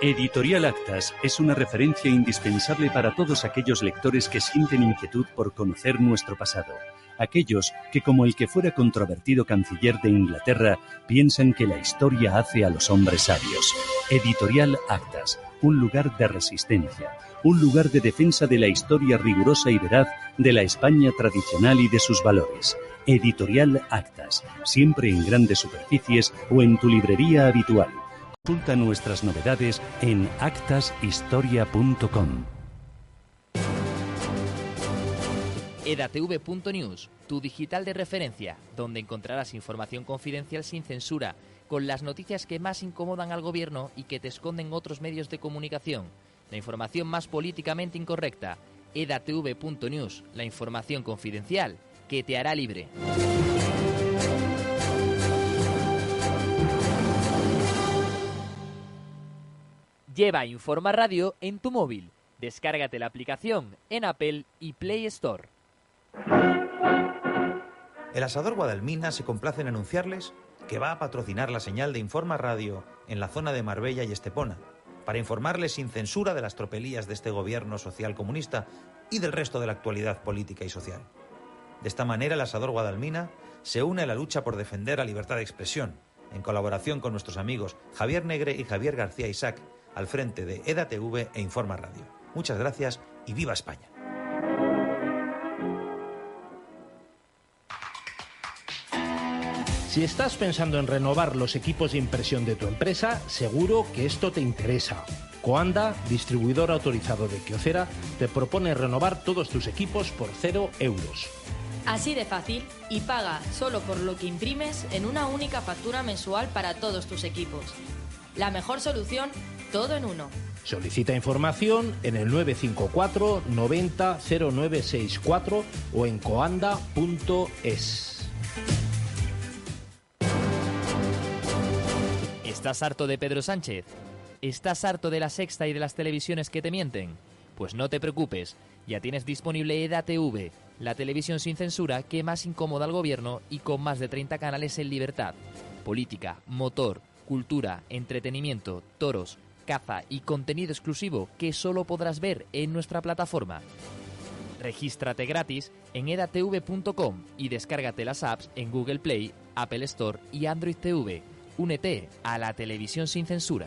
Editorial Actas es una referencia indispensable para todos aquellos lectores que sienten inquietud por conocer nuestro pasado. Aquellos que, como el que fuera controvertido canciller de Inglaterra, piensan que la historia hace a los hombres sabios. Editorial Actas, un lugar de resistencia un lugar de defensa de la historia rigurosa y veraz de la España tradicional y de sus valores. Editorial Actas, siempre en grandes superficies o en tu librería habitual. Consulta nuestras novedades en actashistoria.com. edatv.news, tu digital de referencia, donde encontrarás información confidencial sin censura, con las noticias que más incomodan al gobierno y que te esconden otros medios de comunicación la información más políticamente incorrecta. edatv.news, la información confidencial que te hará libre. Lleva Informa Radio en tu móvil. Descárgate la aplicación en Apple y Play Store. El asador Guadalmina se complace en anunciarles que va a patrocinar la señal de Informa Radio en la zona de Marbella y Estepona para informarles sin censura de las tropelías de este gobierno social comunista y del resto de la actualidad política y social. De esta manera, el asador Guadalmina se une a la lucha por defender la libertad de expresión, en colaboración con nuestros amigos Javier Negre y Javier García Isaac, al frente de EDATV e Informa Radio. Muchas gracias y viva España. Si estás pensando en renovar los equipos de impresión de tu empresa, seguro que esto te interesa. Coanda, distribuidor autorizado de Kyocera, te propone renovar todos tus equipos por cero euros. Así de fácil y paga solo por lo que imprimes en una única factura mensual para todos tus equipos. La mejor solución, todo en uno. Solicita información en el 954 90 0964 o en coanda.es. ¿Estás harto de Pedro Sánchez? ¿Estás harto de la sexta y de las televisiones que te mienten? Pues no te preocupes, ya tienes disponible EDATV, la televisión sin censura que más incomoda al gobierno y con más de 30 canales en libertad. Política, motor, cultura, entretenimiento, toros, caza y contenido exclusivo que solo podrás ver en nuestra plataforma. Regístrate gratis en edatv.com y descárgate las apps en Google Play, Apple Store y Android TV Únete a la televisión sin censura.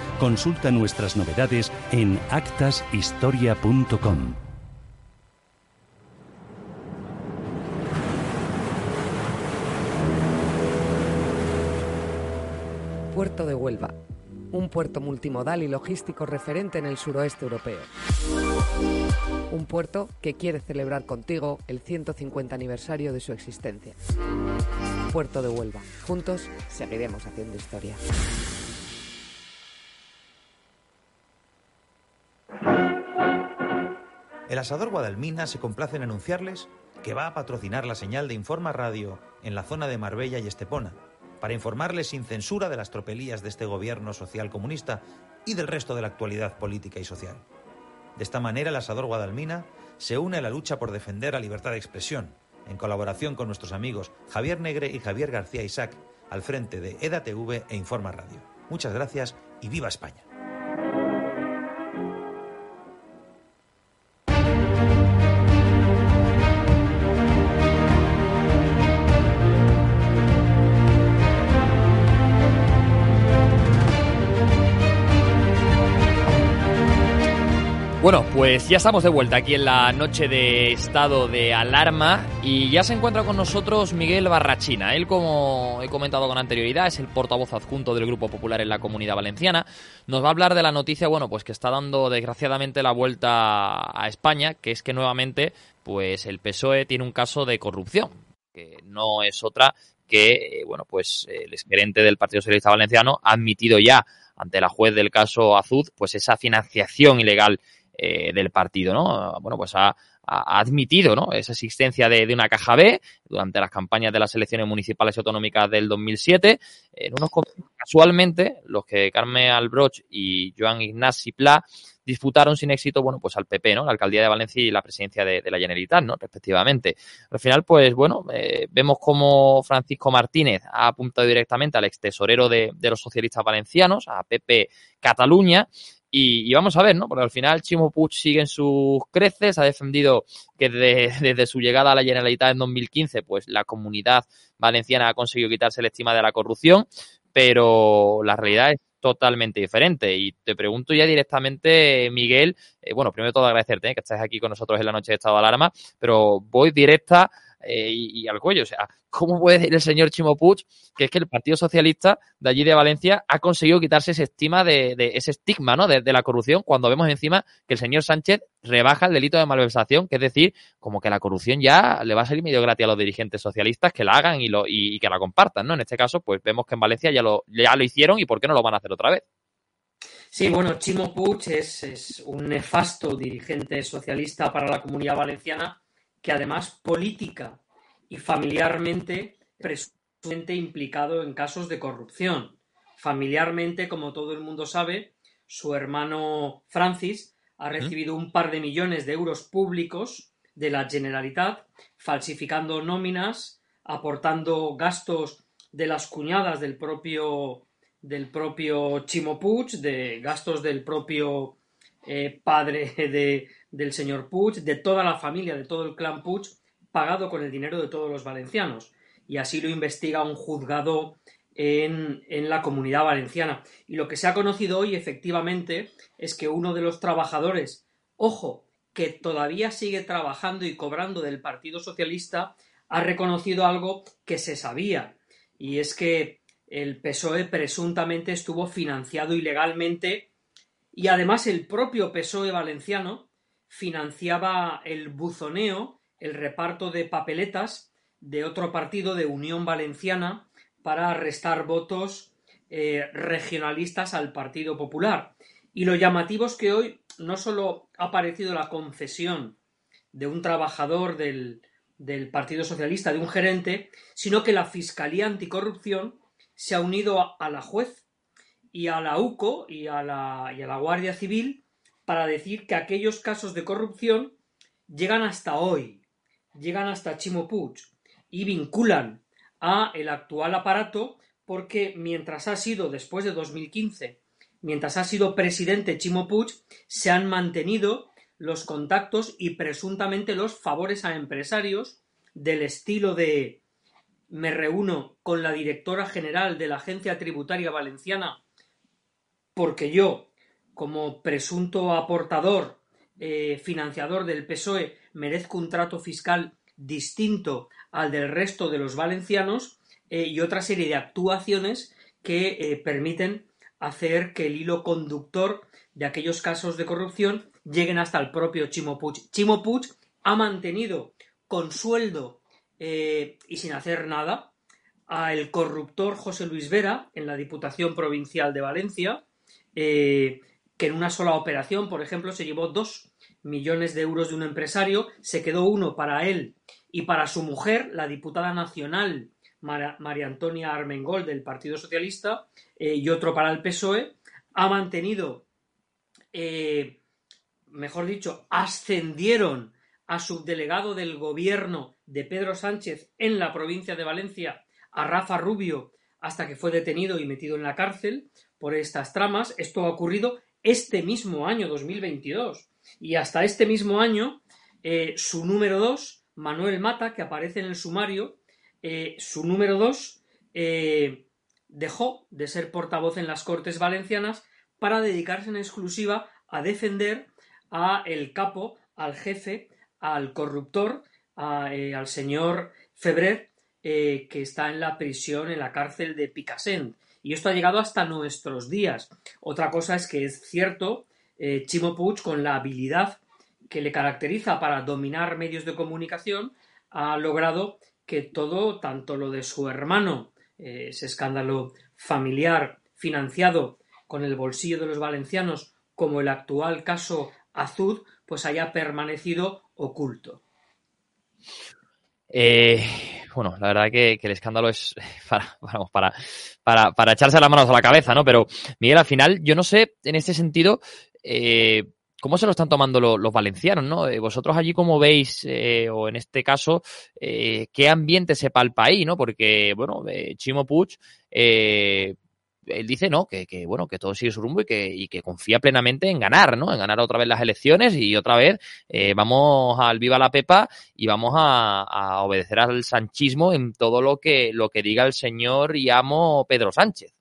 Consulta nuestras novedades en actashistoria.com. Puerto de Huelva, un puerto multimodal y logístico referente en el suroeste europeo. Un puerto que quiere celebrar contigo el 150 aniversario de su existencia. Puerto de Huelva. Juntos seguiremos haciendo historia. El asador Guadalmina se complace en anunciarles que va a patrocinar la señal de Informa Radio en la zona de Marbella y Estepona, para informarles sin censura de las tropelías de este gobierno social comunista y del resto de la actualidad política y social. De esta manera, el asador Guadalmina se une a la lucha por defender la libertad de expresión, en colaboración con nuestros amigos Javier Negre y Javier García Isaac, al frente de EDATV e Informa Radio. Muchas gracias y viva España. Bueno, pues ya estamos de vuelta aquí en la noche de estado de alarma y ya se encuentra con nosotros Miguel Barrachina. Él, como he comentado con anterioridad, es el portavoz adjunto del Grupo Popular en la Comunidad Valenciana. Nos va a hablar de la noticia, bueno, pues que está dando desgraciadamente la vuelta a España, que es que nuevamente, pues el PSOE tiene un caso de corrupción, que no es otra que, eh, bueno, pues el exgerente del Partido Socialista Valenciano ha admitido ya ante la juez del caso Azud, pues esa financiación ilegal eh, del partido, ¿no? Bueno, pues ha, admitido, ¿no? Esa existencia de, una caja B durante las campañas de las elecciones municipales y autonómicas del 2007. En unos casualmente, los que Carmen Albroch y Joan Ignasi Pla disputaron sin éxito, bueno, pues al PP, ¿no? La alcaldía de Valencia y la presidencia de, la Generalitat, ¿no? Respectivamente. Al final, pues bueno, eh, vemos como Francisco Martínez ha apuntado directamente al ex tesorero de, de los socialistas valencianos, a Pepe Cataluña, y, vamos a ver, ¿no? Porque al final Chimo Puig sigue en sus creces, ha defendido que desde su llegada a la Generalitat en 2015, pues la comunidad valenciana ha conseguido quitarse la estima de la corrupción, pero la realidad es totalmente diferente. Y te pregunto ya directamente, Miguel, eh, bueno, primero todo agradecerte ¿eh? que estés aquí con nosotros en la noche de estado de alarma, pero voy directa eh, y, al cuello. O sea, ¿cómo puede decir el señor Chimo Puig que es que el Partido Socialista de allí de Valencia ha conseguido quitarse ese estima de, ese estigma ¿no? De, la corrupción cuando vemos encima que el señor Sánchez rebaja el delito de malversación, que es decir, como que la corrupción ya le va a salir medio gratis a los dirigentes socialistas que la hagan y, lo, y, que la compartan, ¿no? En este caso, pues vemos que en Valencia ya lo, ya lo hicieron y ¿por qué no lo van a hacer otra vez? Sí, bueno, Chimo Puig es, un nefasto dirigente socialista para la comunidad valenciana que además política y familiarmente presuntamente implicado en casos de corrupción. Familiarmente, como todo el mundo sabe, su hermano Francis ha recibido un par de millones de euros públicos de la Generalitat, falsificando nóminas, aportando gastos de las cuñadas del propio del propio Chimo Puig, de gastos del propio eh, padre de, del señor Puig, de toda la familia, de todo el clan Puig, pagado con el dinero de todos los valencianos. Y así lo investiga un juzgado en, en, la comunidad valenciana. Y lo que se ha conocido hoy, efectivamente, es que uno de los trabajadores, ojo, que todavía sigue trabajando y cobrando del Partido Socialista, ha reconocido algo que se sabía. Y es que el PSOE presuntamente estuvo financiado ilegalmente y además el propio PSOE valenciano financiaba el buzoneo, el reparto de papeletas de otro partido de Unión Valenciana para restar votos eh, regionalistas al Partido Popular. Y lo llamativo es que hoy no solo ha aparecido la concesión de un trabajador del, del Partido Socialista, de un gerente, sino que la Fiscalía Anticorrupción se ha unido a, la juez y a la UCO y a la, y a la Guardia Civil para decir que aquellos casos de corrupción llegan hasta hoy, llegan hasta Chimo Puig y vinculan a el actual aparato porque mientras ha sido después de 2015, mientras ha sido presidente Chimo Puig, se han mantenido los contactos y presuntamente los favores a empresarios del estilo de me reúno con la directora general de la Agencia Tributaria Valenciana porque yo, como presunto aportador, eh, financiador del PSOE, merezco un trato fiscal distinto al del resto de los valencianos eh, y otra serie de actuaciones que eh, permiten hacer que el hilo conductor de aquellos casos de corrupción lleguen hasta el propio Chimo Puig. Chimo ha mantenido con sueldo y sin hacer nada al corruptor José Luis Vera en la Diputación Provincial de Valencia, eh, que en una sola operación, por ejemplo, se llevó dos millones de euros de un empresario, se quedó uno para él y para su mujer, la diputada nacional María Antonia Armengol del Partido Socialista, eh, y otro para el PSOE, ha mantenido mejor dicho, ascendieron a subdelegado del gobierno de Pedro Sánchez en la provincia de Valencia, a Rafa Rubio, hasta que fue detenido y metido en la cárcel por estas tramas. Esto ha ocurrido este mismo año 2022. Y hasta este mismo año, eh, su número dos, Manuel Mata, que aparece en el sumario, eh, su número dos eh, dejó de ser portavoz en las Cortes Valencianas para dedicarse en exclusiva a defender a el capo, al jefe, al corruptor, al señor Febrer, que está en la prisión, en la cárcel de Picassent. Y esto ha llegado hasta nuestros días. Otra cosa es que es cierto, eh, Chimo Puig, con la habilidad que le caracteriza para dominar medios de comunicación, ha logrado que todo, tanto lo de su hermano, ese escándalo familiar financiado con el bolsillo de los valencianos, como el actual caso Azud pues haya permanecido oculto. Eh, bueno, la verdad que, el escándalo es para, para, para, echarse las manos a la cabeza, ¿no? Pero, Miguel, al final, yo no sé, en este sentido, eh, cómo se lo están tomando los valencianos, ¿no? Eh, vosotros allí cómo veis, o en este caso, qué ambiente se palpa ahí, ¿no? Porque, bueno, Chimo Puig, él dice no, que, bueno, que todo sigue su rumbo y que, y que confía plenamente en ganar, ¿no? En ganar otra vez las elecciones y otra vez eh, vamos al viva la pepa y vamos a, obedecer al sanchismo en todo lo que, lo que diga el señor y amo Pedro Sánchez.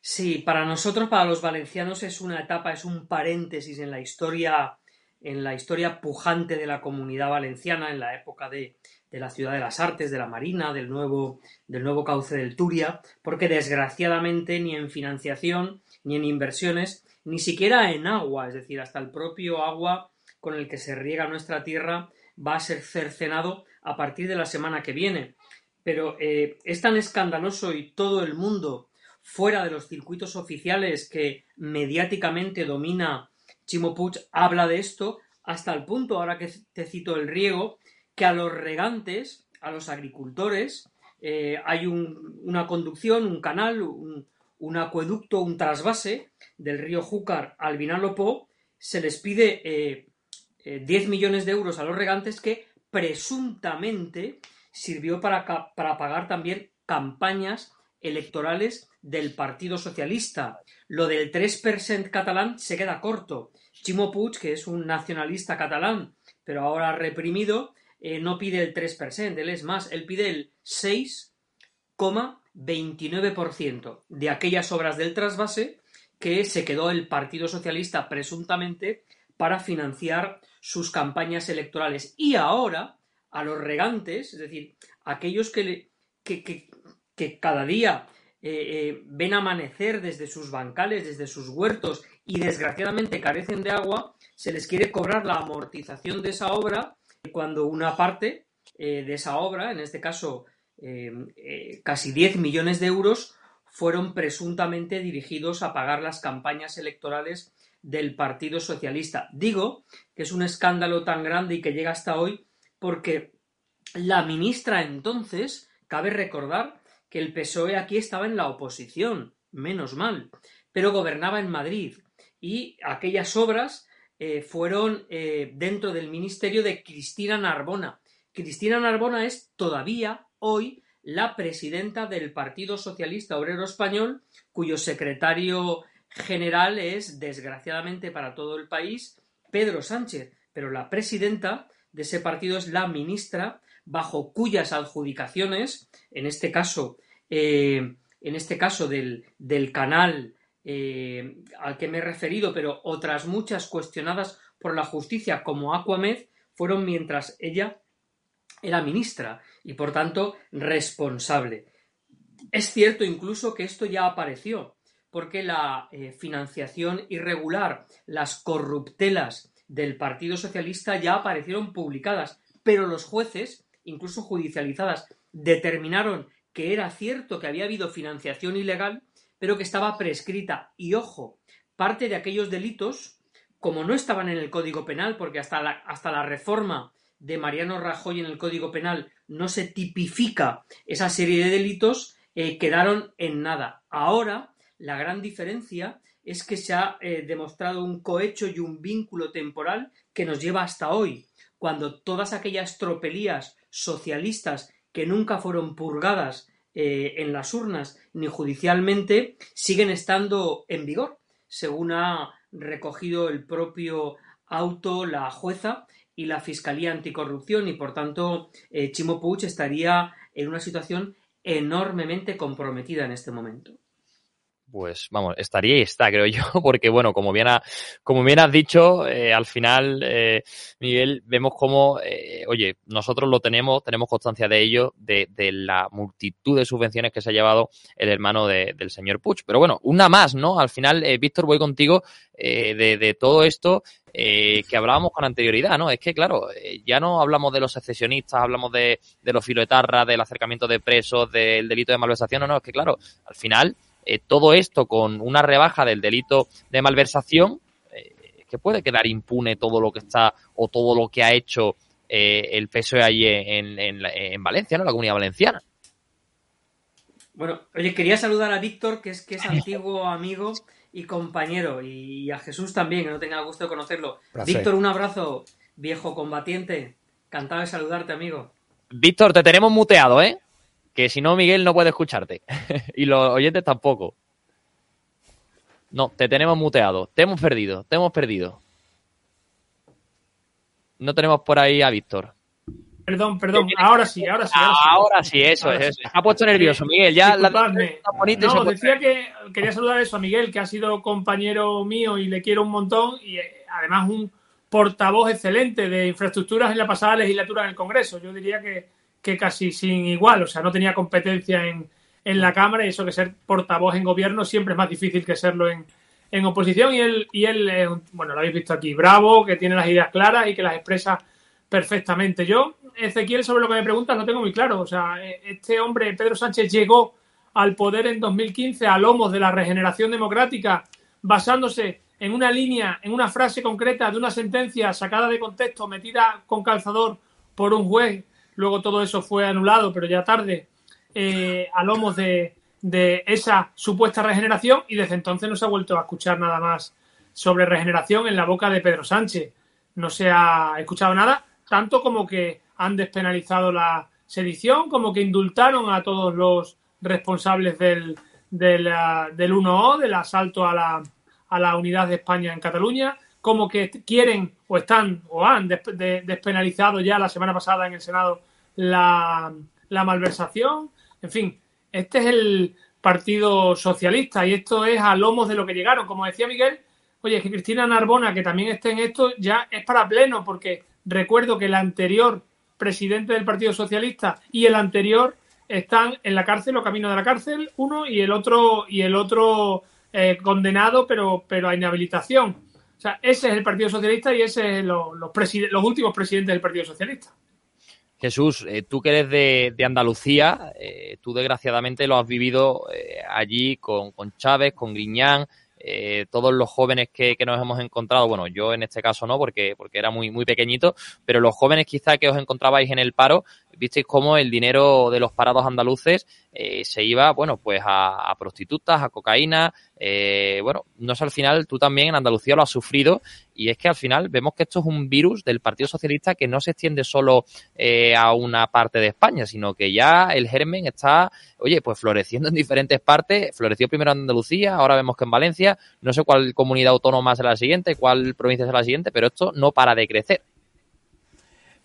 Sí, para nosotros, para los valencianos, es una etapa, es un paréntesis en la historia, en la historia pujante de la comunidad valenciana, en la época de, de la ciudad de las artes, de la marina, del nuevo, del nuevo cauce del Turia, porque desgraciadamente ni en financiación, ni en inversiones, ni siquiera en agua, es decir, hasta el propio agua con el que se riega nuestra tierra va a ser cercenado a partir de la semana que viene. Pero eh, es tan escandaloso y todo el mundo fuera de los circuitos oficiales que mediáticamente domina Chimo Puig habla de esto hasta el punto, ahora que te cito el riego, que a los regantes, a los agricultores, eh, hay una conducción, un canal, un, acueducto, un trasvase del río Júcar al Vinalopó, se les pide 10 eh, eh, millones de euros a los regantes que presuntamente sirvió para, para pagar también campañas electorales del Partido Socialista. Lo del 3% catalán se queda corto. Chimo Puig, que es un nacionalista catalán, pero ahora reprimido, eh, no pide el 3%, él es más, él pide el 6,29% de aquellas obras del trasvase que se quedó el Partido Socialista presuntamente para financiar sus campañas electorales. Y ahora, a los regantes, es decir, aquellos que, que, cada día eh, eh, ven amanecer desde sus bancales, desde sus huertos y desgraciadamente carecen de agua, se les quiere cobrar la amortización de esa obra cuando una parte eh, de esa obra, en este caso eh, eh, casi 10 millones de euros, fueron presuntamente dirigidos a pagar las campañas electorales del Partido Socialista. Digo que es un escándalo tan grande y que llega hasta hoy porque la ministra entonces, cabe recordar que el PSOE aquí estaba en la oposición, menos mal, pero gobernaba en Madrid y aquellas obras eh, fueron eh, dentro del ministerio de Cristina Narbona. Cristina Narbona es todavía hoy la presidenta del Partido Socialista Obrero Español, cuyo secretario general es, desgraciadamente para todo el país, Pedro Sánchez, pero la presidenta de ese partido es la ministra bajo cuyas adjudicaciones, en este caso, eh, en este caso del, canal eh, al que me he referido, pero otras muchas cuestionadas por la justicia como Aquamed, fueron mientras ella era ministra y por tanto responsable. Es cierto incluso que esto ya apareció, porque la eh, financiación irregular, las corruptelas del Partido Socialista ya aparecieron publicadas, pero los jueces, incluso judicializadas, determinaron que era cierto que había habido financiación ilegal, pero que estaba prescrita. Y ojo, parte de aquellos delitos, como no estaban en el Código Penal, porque hasta la, hasta la reforma de Mariano Rajoy en el Código Penal no se tipifica esa serie de delitos, eh, quedaron en nada. Ahora, la gran diferencia es que se ha eh, demostrado un cohecho y un vínculo temporal que nos lleva hasta hoy, cuando todas aquellas tropelías socialistas que nunca fueron purgadas eh, en las urnas ni judicialmente siguen estando en vigor, según ha recogido el propio auto la jueza y la Fiscalía Anticorrupción y por tanto eh, Chimo estaría en una situación enormemente comprometida en este momento pues vamos, estaría y está, creo yo, porque bueno, como bien, como bien has dicho, eh, al final, eh, Miguel, vemos como, eh, oye, nosotros lo tenemos, tenemos constancia de ello, de, de, la multitud de subvenciones que se ha llevado el hermano de, del señor Puig. Pero bueno, una más, ¿no? Al final, Víctor, voy contigo de, de, todo esto que hablábamos con anterioridad, ¿no? Es que, claro, ya no hablamos de los secesionistas, hablamos de, de los filoetarras, del acercamiento de presos, del delito de malversación, no, no, es que, claro, al final eh, todo esto con una rebaja del delito de malversación, eh, que puede quedar impune todo lo que está o todo lo que ha hecho eh, el PSOE allí en, en, Valencia, ¿no? La comunidad valenciana. Bueno, oye, quería saludar a Víctor, que es, que es antiguo amigo y compañero, y a Jesús también, que no tenga gusto de conocerlo. Víctor, un abrazo, viejo combatiente. Encantado de saludarte, amigo. Víctor, te tenemos muteado, ¿eh? Que si no, Miguel no puede escucharte. y los oyentes tampoco. No, te tenemos muteado. Te hemos perdido, te hemos perdido. No tenemos por ahí a Víctor. Perdón, perdón. Ahora sí, ahora sí. Ahora sí, eso es. Se ha puesto nervioso, Miguel. Ya la... No, decía que quería saludar eso a Miguel, que ha sido compañero mío y le quiero un montón. Y eh, además un portavoz excelente de infraestructuras en la pasada legislatura en el Congreso. Yo diría que que casi sin igual, o sea, no tenía competencia en, en la Cámara y eso que ser portavoz en gobierno siempre es más difícil que serlo en, en oposición y él, y él bueno, lo habéis visto aquí, bravo, que tiene las ideas claras y que las expresa perfectamente. Yo, Ezequiel, sobre lo que me preguntas, no tengo muy claro. O sea, e, este hombre, Pedro Sánchez, llegó al poder en 2015 a lomos de la regeneración democrática, basándose en una línea, en una frase concreta de una sentencia sacada de contexto, metida con calzador por un juez luego todo eso fue anulado, pero ya tarde, eh, a lomos de, esa supuesta regeneración y desde entonces no se ha vuelto a escuchar nada más sobre regeneración en la boca de Pedro Sánchez. No se ha escuchado nada, tanto como que han despenalizado la sedición, como que indultaron a todos los responsables del, del, 1O, del asalto a la, a la unidad de España en Cataluña, como que quieren o están o han despenalizado ya la semana pasada en el Senado la, malversación. En fin, este es el Partido Socialista y esto es a lomos de lo que llegaron. Como decía Miguel, oye, que Cristina Narbona, que también esté en esto, ya es para pleno, porque recuerdo que el anterior presidente del Partido Socialista y el anterior están en la cárcel o camino de la cárcel, uno y el otro, y el otro eh, condenado, pero, pero a inhabilitación. O sea, ese es el Partido Socialista y ese es los, los últimos presidentes del Partido Socialista. Jesús, eh, tú que eres de, Andalucía, eh, tú desgraciadamente lo has vivido eh, allí con, con, Chávez, con Griñán, todos los jóvenes que, que, nos hemos encontrado, bueno, yo en este caso no, porque, porque era muy, muy pequeñito, pero los jóvenes quizá que os encontrabais en el paro, visteis cómo el dinero de los parados andaluces eh, se iba, bueno, pues a, prostitutas, a cocaína. Eh, bueno, no sé, al final tú también en Andalucía lo has sufrido y es que al final vemos que esto es un virus del Partido Socialista que no se extiende solo eh, a una parte de España, sino que ya el germen está, oye, pues floreciendo en diferentes partes. Floreció primero en Andalucía, ahora vemos que en Valencia, no sé cuál comunidad autónoma será la siguiente, cuál provincia será la siguiente, pero esto no para de crecer.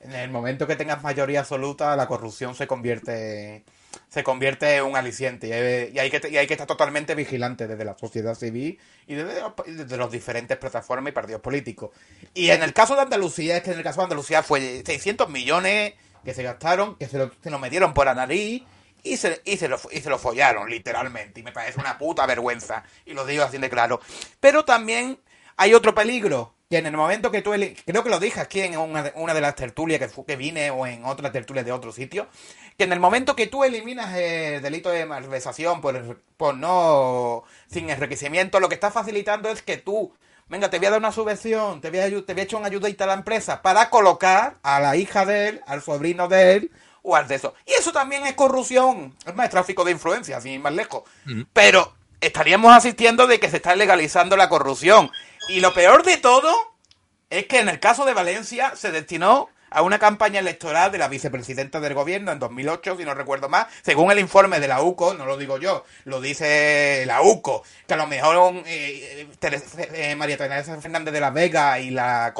En el momento que tengas mayoría absoluta, la corrupción se convierte se convierte en un aliciente y hay, que, hay que estar totalmente vigilante desde la sociedad civil y desde los, los, diferentes plataformas y partidos políticos. Y en el caso de Andalucía, es que en el caso de Andalucía fue 600 millones que se gastaron, que se lo, se lo metieron por la nariz y se, y, se lo, y se lo follaron, literalmente. Y me parece una puta vergüenza. Y lo digo así de claro. Pero también hay otro peligro que en el momento que tú, creo que lo dije aquí en una, de las tertulias que, que vine o en otra tertulia de otro sitio, que en el momento que tú eliminas el delito de malversación por, por no, sin enriquecimiento, lo que estás facilitando es que tú, venga, te voy a dar una subvención, te voy a, te voy a echar una ayudita a la empresa para colocar a la hija de él, al sobrino de él, o al de eso. Y eso también es corrupción, es más, tráfico de influencia, sin ir más lejos. Pero estaríamos asistiendo de que se está legalizando la corrupción. Y lo peor de todo es que en el caso de Valencia se destinó a una campaña electoral de la vicepresidenta del gobierno en 2008, si no recuerdo más, según el informe de la UCO, no lo digo yo, lo dice la UCO, que a lo mejor eh, eh, María Teresa Fernández de la Vega y la,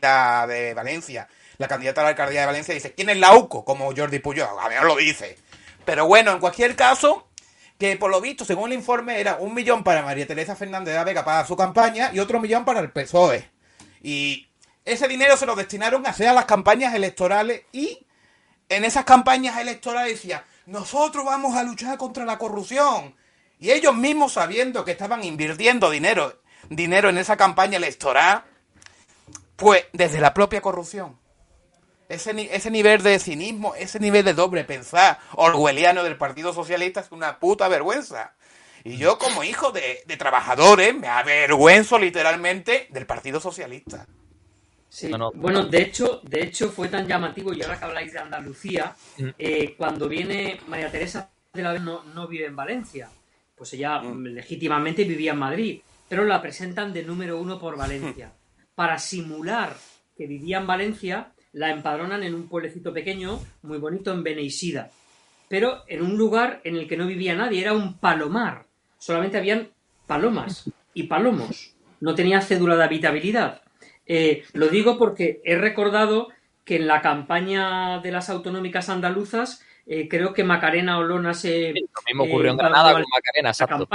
la de Valencia, la candidata a la alcaldía de Valencia, dice, ¿quién es la UCO? Como Jordi Puyol, a mí no lo dice. Pero bueno, en cualquier caso, que por lo visto, según el informe, era un millón para María Teresa Fernández de la Vega para su campaña y otro millón para el PSOE. Y ese dinero se lo destinaron a hacer las campañas electorales y en esas campañas electorales decía, nosotros vamos a luchar contra la corrupción. Y ellos mismos sabiendo que estaban invirtiendo dinero, dinero en esa campaña electoral, pues desde la propia corrupción. Ese, ese nivel de cinismo, ese nivel de doble pensar orwelliano del Partido Socialista es una puta vergüenza. Y yo como hijo de, trabajadores me avergüenzo literalmente del Partido Socialista. Sí. Bueno, de hecho, de hecho fue tan llamativo, y ahora que habláis de Andalucía, mm. eh, cuando viene María Teresa de la Vega no, no vive en Valencia, pues ella mm. legítimamente vivía en Madrid, pero la presentan de número uno por Valencia. Para simular que vivía en Valencia, la empadronan en un pueblecito pequeño, muy bonito, en Beneisida, pero en un lugar en el que no vivía nadie, era un palomar. Solamente habían palomas y palomos. No tenía cédula de habitabilidad. Eh, lo digo porque he recordado que en la campaña de las autonómicas andaluzas, eh, creo que Macarena Olona se. lo mismo ocurrió en eh, Granada con Macarena, exacto.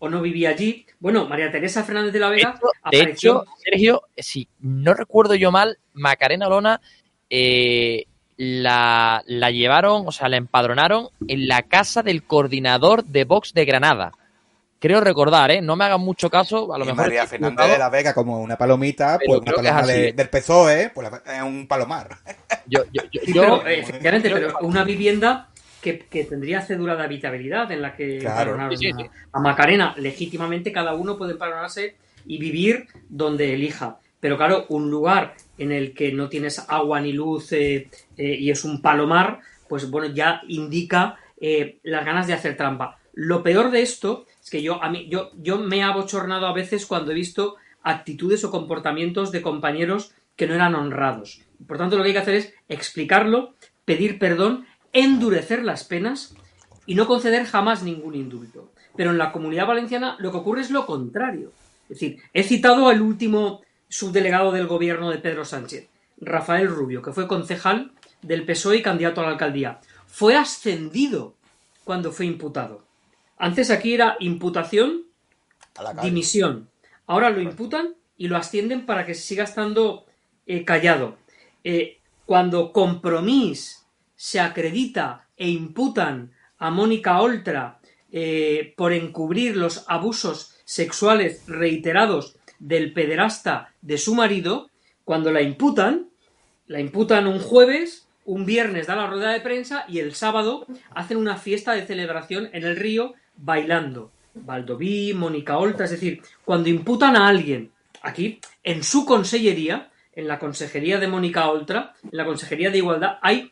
O no vivía allí. Bueno, María Teresa Fernández de la Vega. De hecho, Sergio, si no recuerdo yo mal, Macarena Olona eh, la, la, llevaron, o sea, la empadronaron en la casa del coordinador de Vox de Granada. Creo recordar, ¿eh? No me hagan mucho caso, a lo mejor... María Fernández de la Vega como una palomita, pues una paloma del PSOE, pues es un palomar. Yo, yo, yo, efectivamente, pero una vivienda que, tendría cédula de habitabilidad en la que claro. a, Macarena. Legítimamente cada uno puede empadronarse y vivir donde elija. Pero claro, un lugar en el que no tienes agua ni luz eh, eh, y es un palomar, pues bueno, ya indica eh, las ganas de hacer trampa. Lo peor de esto es que yo, a mí, yo, yo me he abochornado a veces cuando he visto actitudes o comportamientos de compañeros que no eran honrados. Por tanto, lo que hay que hacer es explicarlo, pedir perdón, endurecer las penas y no conceder jamás ningún indulto. Pero en la comunidad valenciana lo que ocurre es lo contrario. Es decir, he citado al último subdelegado del gobierno de Pedro Sánchez, Rafael Rubio, que fue concejal del PSOE y candidato a la alcaldía. Fue ascendido cuando fue imputado. Antes aquí era imputación, dimisión. Ahora lo imputan y lo ascienden para que siga estando eh, callado. Eh, cuando Compromís se acredita e imputan a Mónica Oltra eh, por encubrir los abusos sexuales reiterados del pederasta de su marido, cuando la imputan, la imputan un jueves, un viernes da la rueda de prensa y el sábado hacen una fiesta de celebración en el río bailando. Valdoví, Mónica Olta, es decir, cuando imputan a alguien aquí, en su consellería, en la consejería de Mónica Oltra, en la consejería de Igualdad, hay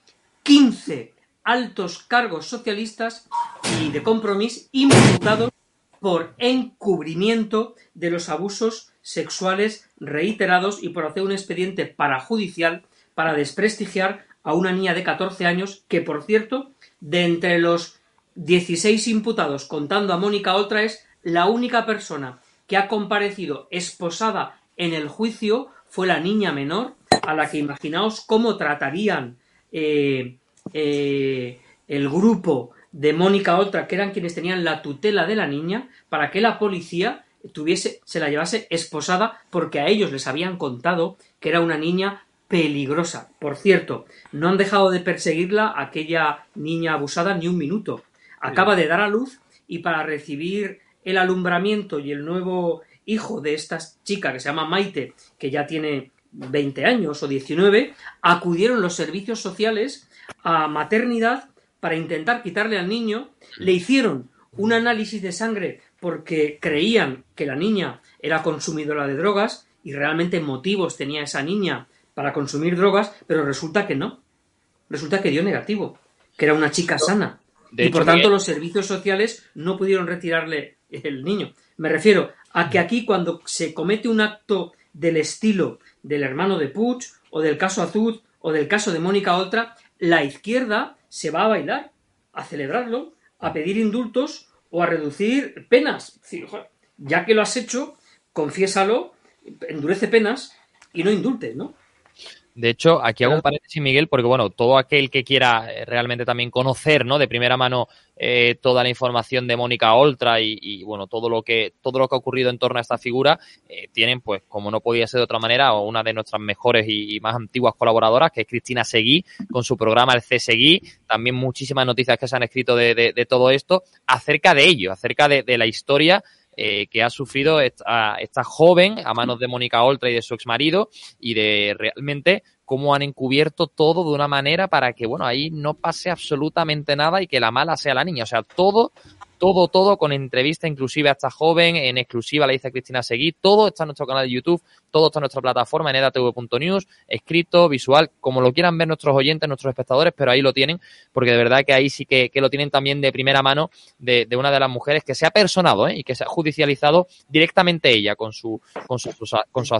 15 altos cargos socialistas y de compromiso imputados por encubrimiento de los abusos sexuales reiterados y por hacer un expediente parajudicial para desprestigiar a una niña de 14 años que, por cierto, de entre los 16 imputados, contando a Mónica Oltra, es la única persona que ha comparecido esposada en el juicio fue la niña menor, a la que imaginaos cómo tratarían eh, eh, el grupo de Mónica Oltra, que eran quienes tenían la tutela de la niña, para que la policía tuviese, se la llevase esposada, porque a ellos les habían contado que era una niña peligrosa. Por cierto, no han dejado de perseguirla aquella niña abusada ni un minuto. Acaba de dar a luz y para recibir el alumbramiento y el nuevo hijo de esta chica que se llama Maite, que ya tiene 20 años o 19, acudieron los servicios sociales a maternidad para intentar quitarle al niño, le hicieron un análisis de sangre porque creían que la niña era consumidora de drogas y realmente motivos tenía esa niña para consumir drogas, pero resulta que no. Resulta que dio negativo, que era una chica sana. y por tanto los servicios sociales no pudieron retirarle el niño. Me refiero a que aquí cuando se comete un acto del estilo del hermano de Puig o del caso Azud o del caso de Mónica Oltra, la izquierda se va a bailar, a celebrarlo, a pedir indultos o a reducir penas. Ya que lo has hecho, confiésalo, endurece penas y no indultes, ¿no? De hecho, aquí hago un paréntesis, Miguel, porque bueno, todo aquel que quiera eh, realmente también conocer, ¿no? De primera mano eh, toda la información de Mónica Oltra y, bueno, todo lo que todo lo que ha ocurrido en torno a esta figura, eh, tienen, pues, como no podía ser de otra manera, una de nuestras mejores y, más antiguas colaboradoras, que es Cristina Seguí, con su programa El C Seguí, también muchísimas noticias que se han escrito de, todo esto, acerca de ello, acerca de, la historia que ha sufrido esta, esta, joven a manos de Mónica Oltra y de su exmarido y de realmente cómo han encubierto todo de una manera para que, bueno, ahí no pase absolutamente nada y que la mala sea la niña. O sea, todo todo, todo con entrevista inclusive a esta joven, en exclusiva la dice Cristina Seguí, todo está en nuestro canal de YouTube, todo está en nuestra plataforma en edatv.news, escrito, visual, como lo quieran ver nuestros oyentes, nuestros espectadores, pero ahí lo tienen, porque de verdad que ahí sí que, lo tienen también de primera mano de, una de las mujeres que se ha personado ¿eh? y que se ha judicializado directamente ella con su, con su, con su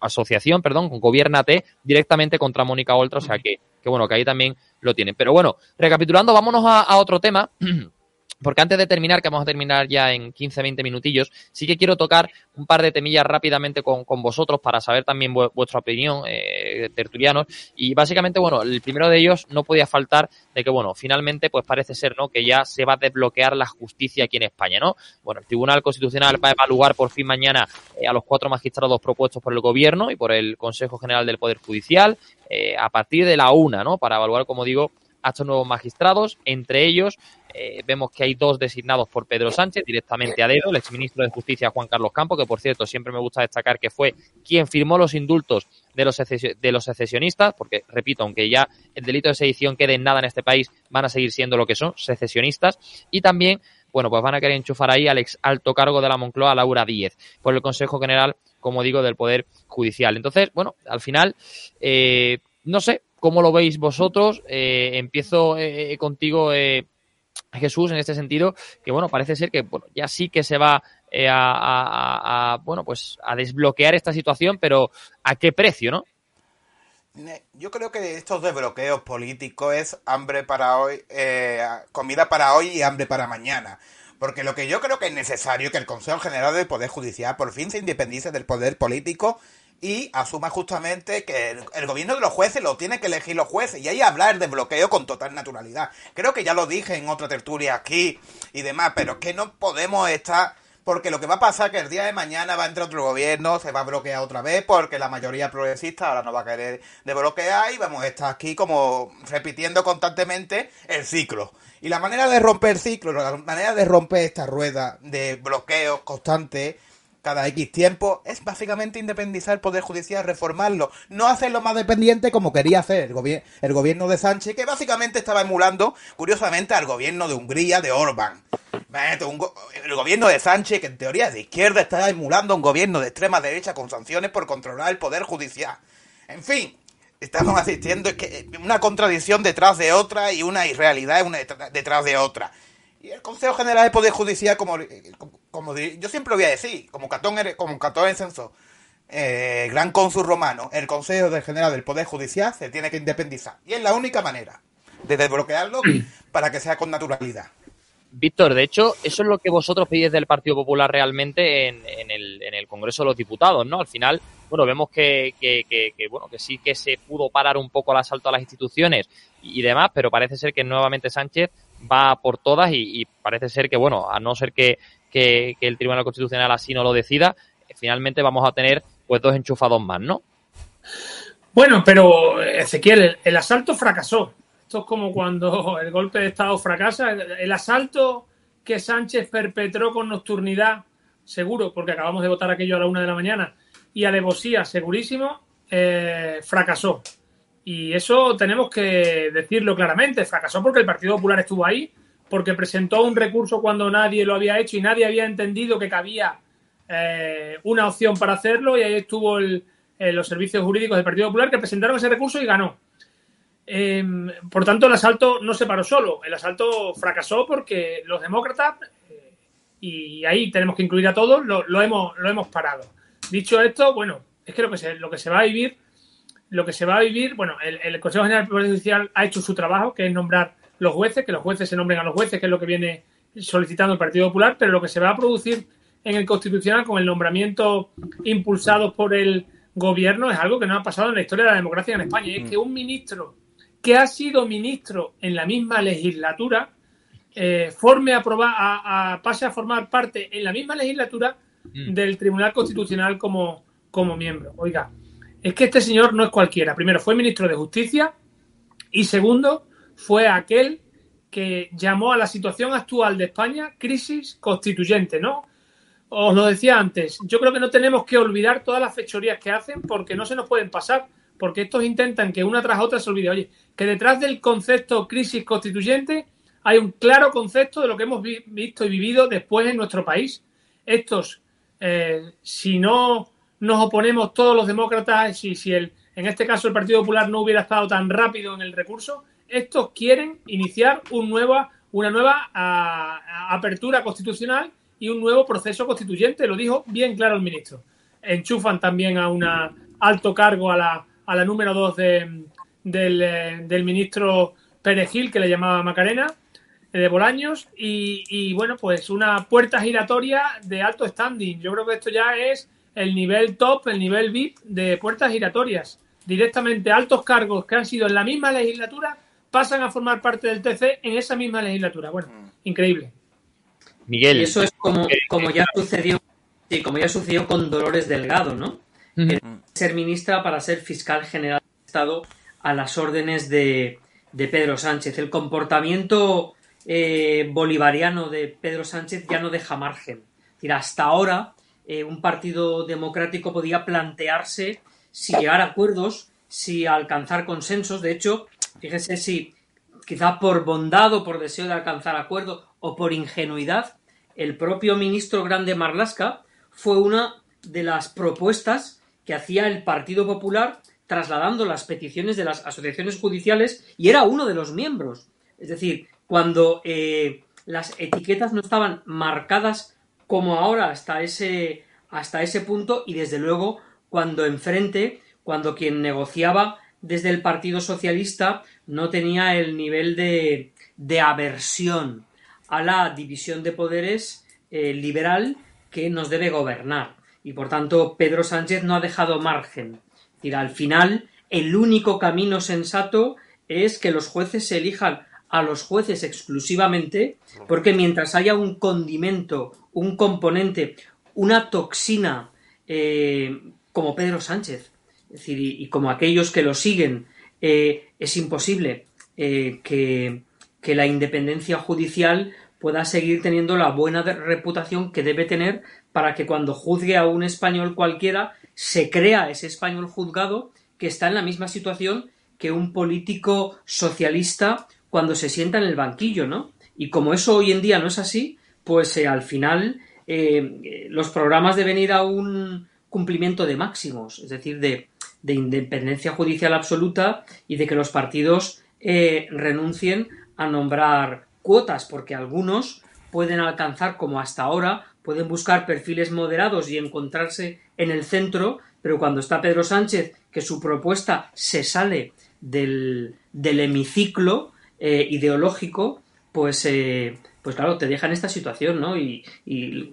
asociación, perdón, con Gobiernate, directamente contra Mónica Oltra, o sea que, que bueno, que ahí también lo tienen. Pero bueno, recapitulando, vámonos a otro tema. Porque antes de terminar, que vamos a terminar ya en 15-20 minutillos, sí que quiero tocar un par de temillas rápidamente con, vosotros para saber también vuestra opinión, eh, tertulianos. Y básicamente, bueno, el primero de ellos no podía faltar de que, bueno, finalmente, pues parece ser, ¿no? Que ya se va a desbloquear la justicia aquí en España, ¿no? Bueno, el Tribunal Constitucional va a evaluar por fin mañana eh, a los cuatro magistrados propuestos por el Gobierno y por el Consejo General del Poder Judicial eh, a partir de la una, ¿no? Para evaluar, como digo, a estos nuevos magistrados, entre ellos eh, vemos que hay dos designados por Pedro Sánchez, directamente a dedo, el exministro de Justicia Juan Carlos Campos, que por cierto siempre me gusta destacar que fue quien firmó los indultos de los, de los secesionistas, porque repito, aunque ya el delito de sedición quede en nada en este país, van a seguir siendo lo que son, secesionistas, y también, bueno, pues van a querer enchufar ahí al ex alto cargo de la Moncloa, Laura Díez, por el Consejo General, como digo, del Poder Judicial. Entonces, bueno, al final, eh, no sé, ¿cómo lo veis vosotros? Eh, empiezo contigo, Jesús en este sentido, que bueno, parece ser que bueno, ya sí que se va eh, a, bueno, pues a desbloquear esta situación, pero ¿a qué precio, no? Yo creo que estos desbloqueos políticos es hambre para hoy, eh, comida para hoy y hambre para mañana. Porque lo que yo creo que es necesario es que el Consejo General del Poder Judicial por fin se independice del poder político y asuma justamente que el, gobierno de los jueces lo tiene que elegir los jueces y ahí hablar de bloqueo con total naturalidad. Creo que ya lo dije en otra tertulia aquí y demás, pero es que no podemos estar porque lo que va a pasar es que el día de mañana va a entrar otro gobierno, se va a bloquear otra vez porque la mayoría progresista ahora no va a querer desbloquear y vamos a estar aquí como repitiendo constantemente el ciclo. Y la manera de romper el ciclo, la manera de romper esta rueda de bloqueo constante cada X tiempo, es básicamente independizar el Poder Judicial, reformarlo, no hacerlo más dependiente como quería hacer el, el gobierno de Sánchez, que básicamente estaba emulando, curiosamente, al gobierno de Hungría de Orbán. el gobierno de Sánchez, que en teoría es de izquierda, está emulando un gobierno de extrema derecha con sanciones por controlar el Poder Judicial. En fin, estamos asistiendo es que una contradicción detrás de otra y una irrealidad detrás de otra. Y el Consejo General de Poder Judicial, como, como, yo siempre lo voy a decir, como Catón, como Catón en censo, eh, gran cónsul romano, el Consejo General del Poder Judicial se tiene que independizar. Y es la única manera de desbloquearlo para que sea con naturalidad. Víctor, de hecho, eso es lo que vosotros pedís del Partido Popular realmente en, el, Congreso de los Diputados, ¿no? Al final, bueno, vemos que, bueno, que sí que se pudo parar un poco el asalto a las instituciones y, demás, pero parece ser que nuevamente Sánchez va por todas y, parece ser que, bueno, a no ser que, que, el Tribunal Constitucional así no lo decida, finalmente vamos a tener pues dos enchufados más, ¿no? Bueno, pero Ezequiel, el asalto fracasó. Esto es como cuando el golpe de Estado fracasa. El asalto que Sánchez perpetró con nocturnidad, seguro, porque acabamos de votar aquello a la una de la mañana, y alevosía, segurísimo, eh, fracasó. Y eso tenemos que decirlo claramente. Fracasó porque el Partido Popular estuvo ahí, porque presentó un recurso cuando nadie lo había hecho y nadie había entendido que cabía eh, una opción para hacerlo. Y ahí estuvo eh, los servicios jurídicos del Partido Popular que presentaron ese recurso y ganó. Em, por tanto, el asalto no se paró solo. El asalto fracasó porque los demócratas, eh, y ahí tenemos que incluir a todos, lo, hemos, lo hemos parado. Dicho esto, bueno, es que lo que se, lo que se va a vivir, lo que se va a vivir, bueno, el, Consejo General del Poder Judicial ha hecho su trabajo, que es nombrar los jueces, que los jueces se nombren a los jueces, que es lo que viene solicitando el Partido Popular, pero lo que se va a producir en el Constitucional con el nombramiento impulsado por el gobierno es algo que no ha pasado en la historia de la democracia en España. Y es que un ministro que ha sido ministro en la misma legislatura, eh, forme a, a, pase a formar parte en la misma legislatura mm. del Tribunal Constitucional como, como miembro. Oiga, es que este señor no es cualquiera. Primero, fue ministro de Justicia y segundo, fue aquel que llamó a la situación actual de España crisis constituyente, ¿no? Os lo decía antes, yo creo que no tenemos que olvidar todas las fechorías que hacen porque no se nos pueden pasar porque estos intentan que una tras otra se olvide. Oye, que detrás del concepto crisis constituyente hay un claro concepto de lo que hemos visto y vivido después en nuestro país. Estos, eh, si no nos oponemos todos los demócratas, y si el, en este caso el Partido Popular no hubiera estado tan rápido en el recurso, estos quieren iniciar un nueva, una nueva apertura constitucional y un nuevo proceso constituyente. Lo dijo bien claro el ministro. Enchufan también a un alto cargo a la, a la número 2 de, eh, del, ministro Perejil, que le llamaba Macarena, eh, de Bolaños, y, bueno, pues una puerta giratoria de alto standing. Yo creo que esto ya es el nivel top, el nivel VIP de puertas giratorias. Directamente altos cargos que han sido en la misma legislatura pasan a formar parte del TC en esa misma legislatura. Bueno, mm. increíble. Miguel. Y eso es como, como ya sucedió, sí, como ya sucedió con Dolores Delgado, ¿no? ser ministra para ser fiscal general del Estado a las órdenes de, Pedro Sánchez. El comportamiento eh, bolivariano de Pedro Sánchez ya no deja margen. hasta ahora eh, un partido democrático podía plantearse si llegar a acuerdos, si alcanzar consensos. De hecho, fíjese si quizá por bondad o por deseo de alcanzar acuerdo o por ingenuidad, el propio ministro Grande Marlasca fue una de las propuestas que hacía el Partido Popular trasladando las peticiones de las asociaciones judiciales y era uno de los miembros. Es decir, cuando eh, las etiquetas no estaban marcadas como ahora hasta ese, hasta ese punto y desde luego cuando enfrente, cuando quien negociaba desde el Partido Socialista no tenía el nivel de, de aversión a la división de poderes eh, liberal que nos debe gobernar y por tanto Pedro Sánchez no ha dejado margen. Es al final el único camino sensato es que los jueces se elijan a los jueces exclusivamente, porque mientras haya un condimento, un componente, una toxina eh, como Pedro Sánchez, es decir, y, como aquellos que lo siguen, eh, es imposible eh, que, que la independencia judicial pueda seguir teniendo la buena reputación que debe tener para que cuando juzgue a un español cualquiera se crea ese español juzgado que está en la misma situación que un político socialista cuando se sienta en el banquillo, ¿no? Y como eso hoy en día no es así, pues eh, al final eh, los programas deben ir a un cumplimiento de máximos, es decir, de, de independencia judicial absoluta y de que los partidos eh, renuncien a nombrar cuotas, porque algunos pueden alcanzar, como hasta ahora, pueden buscar perfiles moderados y encontrarse en el centro, pero cuando está Pedro Sánchez, que su propuesta se sale del, del hemiciclo eh, ideológico, pues, eh, pues claro, te deja en esta situación, ¿no? Y,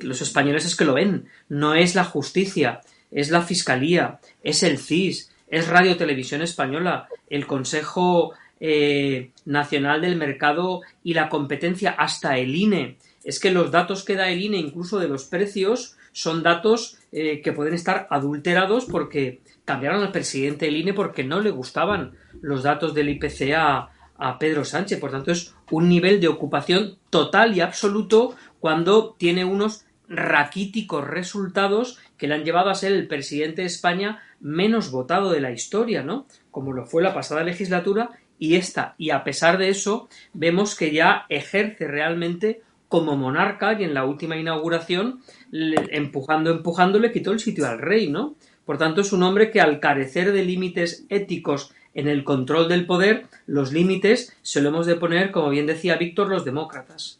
los españoles es que lo ven. No es la justicia, es la fiscalía, es el CIS, es Radio Televisión Española, el Consejo eh, Nacional del Mercado y la Competencia, hasta el INE. Es que los datos que da el INE, incluso de los precios, son datos que pueden estar adulterados porque cambiaron al presidente del INE porque no le gustaban los datos del IPC a, a Pedro Sánchez. Por tanto, es un nivel de ocupación total y absoluto cuando tiene unos raquíticos resultados que le han llevado a ser el presidente de España menos votado de la historia, ¿no? Como lo fue la pasada legislatura y esta. Y a pesar de eso, vemos que ya ejerce realmente como monarca y en la última inauguración, empujando, empujando, le quitó el sitio al rey, ¿no? Por tanto, es un hombre que al carecer de límites éticos en el control del poder, los límites se lo hemos de poner, como bien decía Víctor, los demócratas.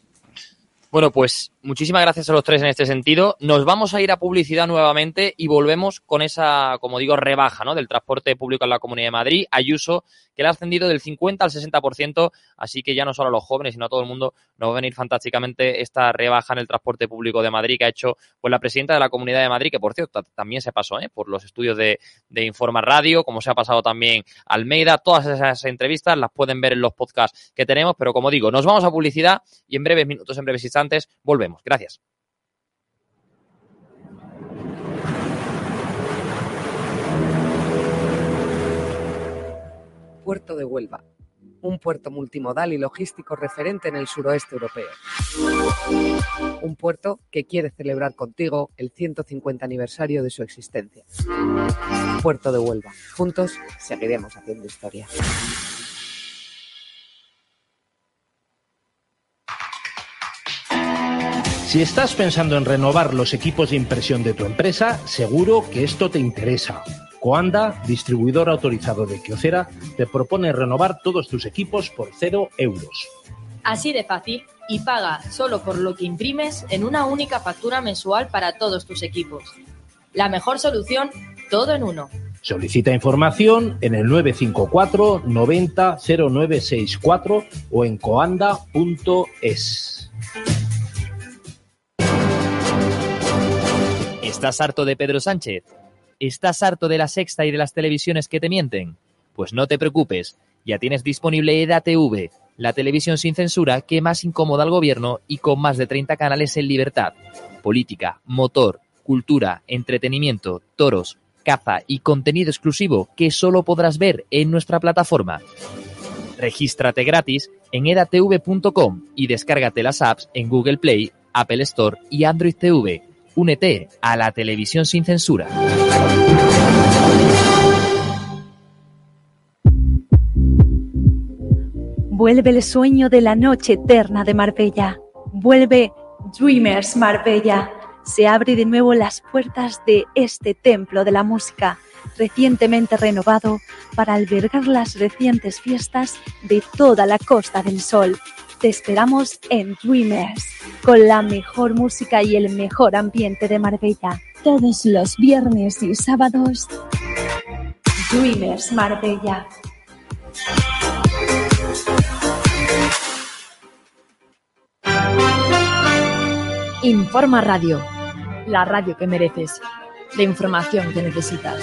Bueno, pues muchísimas gracias a los tres en este sentido. Nos vamos a ir a publicidad nuevamente y volvemos con esa, como digo, rebaja del transporte público en la Comunidad de Madrid. Ayuso, que le ha ascendido del 50 al 60%, así que ya no solo a los jóvenes, sino a todo el mundo nos va a venir fantásticamente esta rebaja en el transporte público de Madrid que ha hecho pues, la presidenta de la Comunidad de Madrid, que por cierto también se pasó ¿eh? por los estudios de, de Informa Radio, como se ha pasado también Almeida. Todas esas entrevistas las pueden ver en los podcasts que tenemos, pero como digo, nos vamos a publicidad y en breves minutos, en breves instantes, volvemos. Gracias. Puerto de Huelva, un puerto multimodal y logístico referente en el suroeste europeo. Un puerto que quiere celebrar contigo el 150 aniversario de su existencia. Puerto de Huelva. Juntos seguiremos haciendo historia. Si estás pensando en renovar los equipos de impresión de tu empresa, seguro que esto te interesa. Coanda, distribuidor autorizado de Kyocera, te propone renovar todos tus equipos por cero euros. Así de fácil y paga solo por lo que imprimes en una única factura mensual para todos tus equipos. La mejor solución, todo en uno. Solicita información en el 954 90 0964 o en coanda.es. ¿Estás harto de Pedro Sánchez? ¿Estás harto de la sexta y de las televisiones que te mienten? Pues no te preocupes, ya tienes disponible EDATV, la televisión sin censura que más incomoda al gobierno y con más de 30 canales en libertad. Política, motor, cultura, entretenimiento, toros, caza y contenido exclusivo que solo podrás ver en nuestra plataforma. Regístrate gratis en edatv.com y descárgate las apps en Google Play, Apple Store y Android TV. Únete a la televisión sin censura. Vuelve el sueño de la noche eterna de Marbella. Vuelve Dreamers Marbella. Se abren de nuevo las puertas de este templo de la música, recientemente renovado para albergar las recientes fiestas de toda la Costa del Sol. Te esperamos en Dreamers, con la mejor música y el mejor ambiente de Marbella. Todos los viernes y sábados. Dreamers Marbella. Informa Radio, la radio que mereces, la información que necesitas.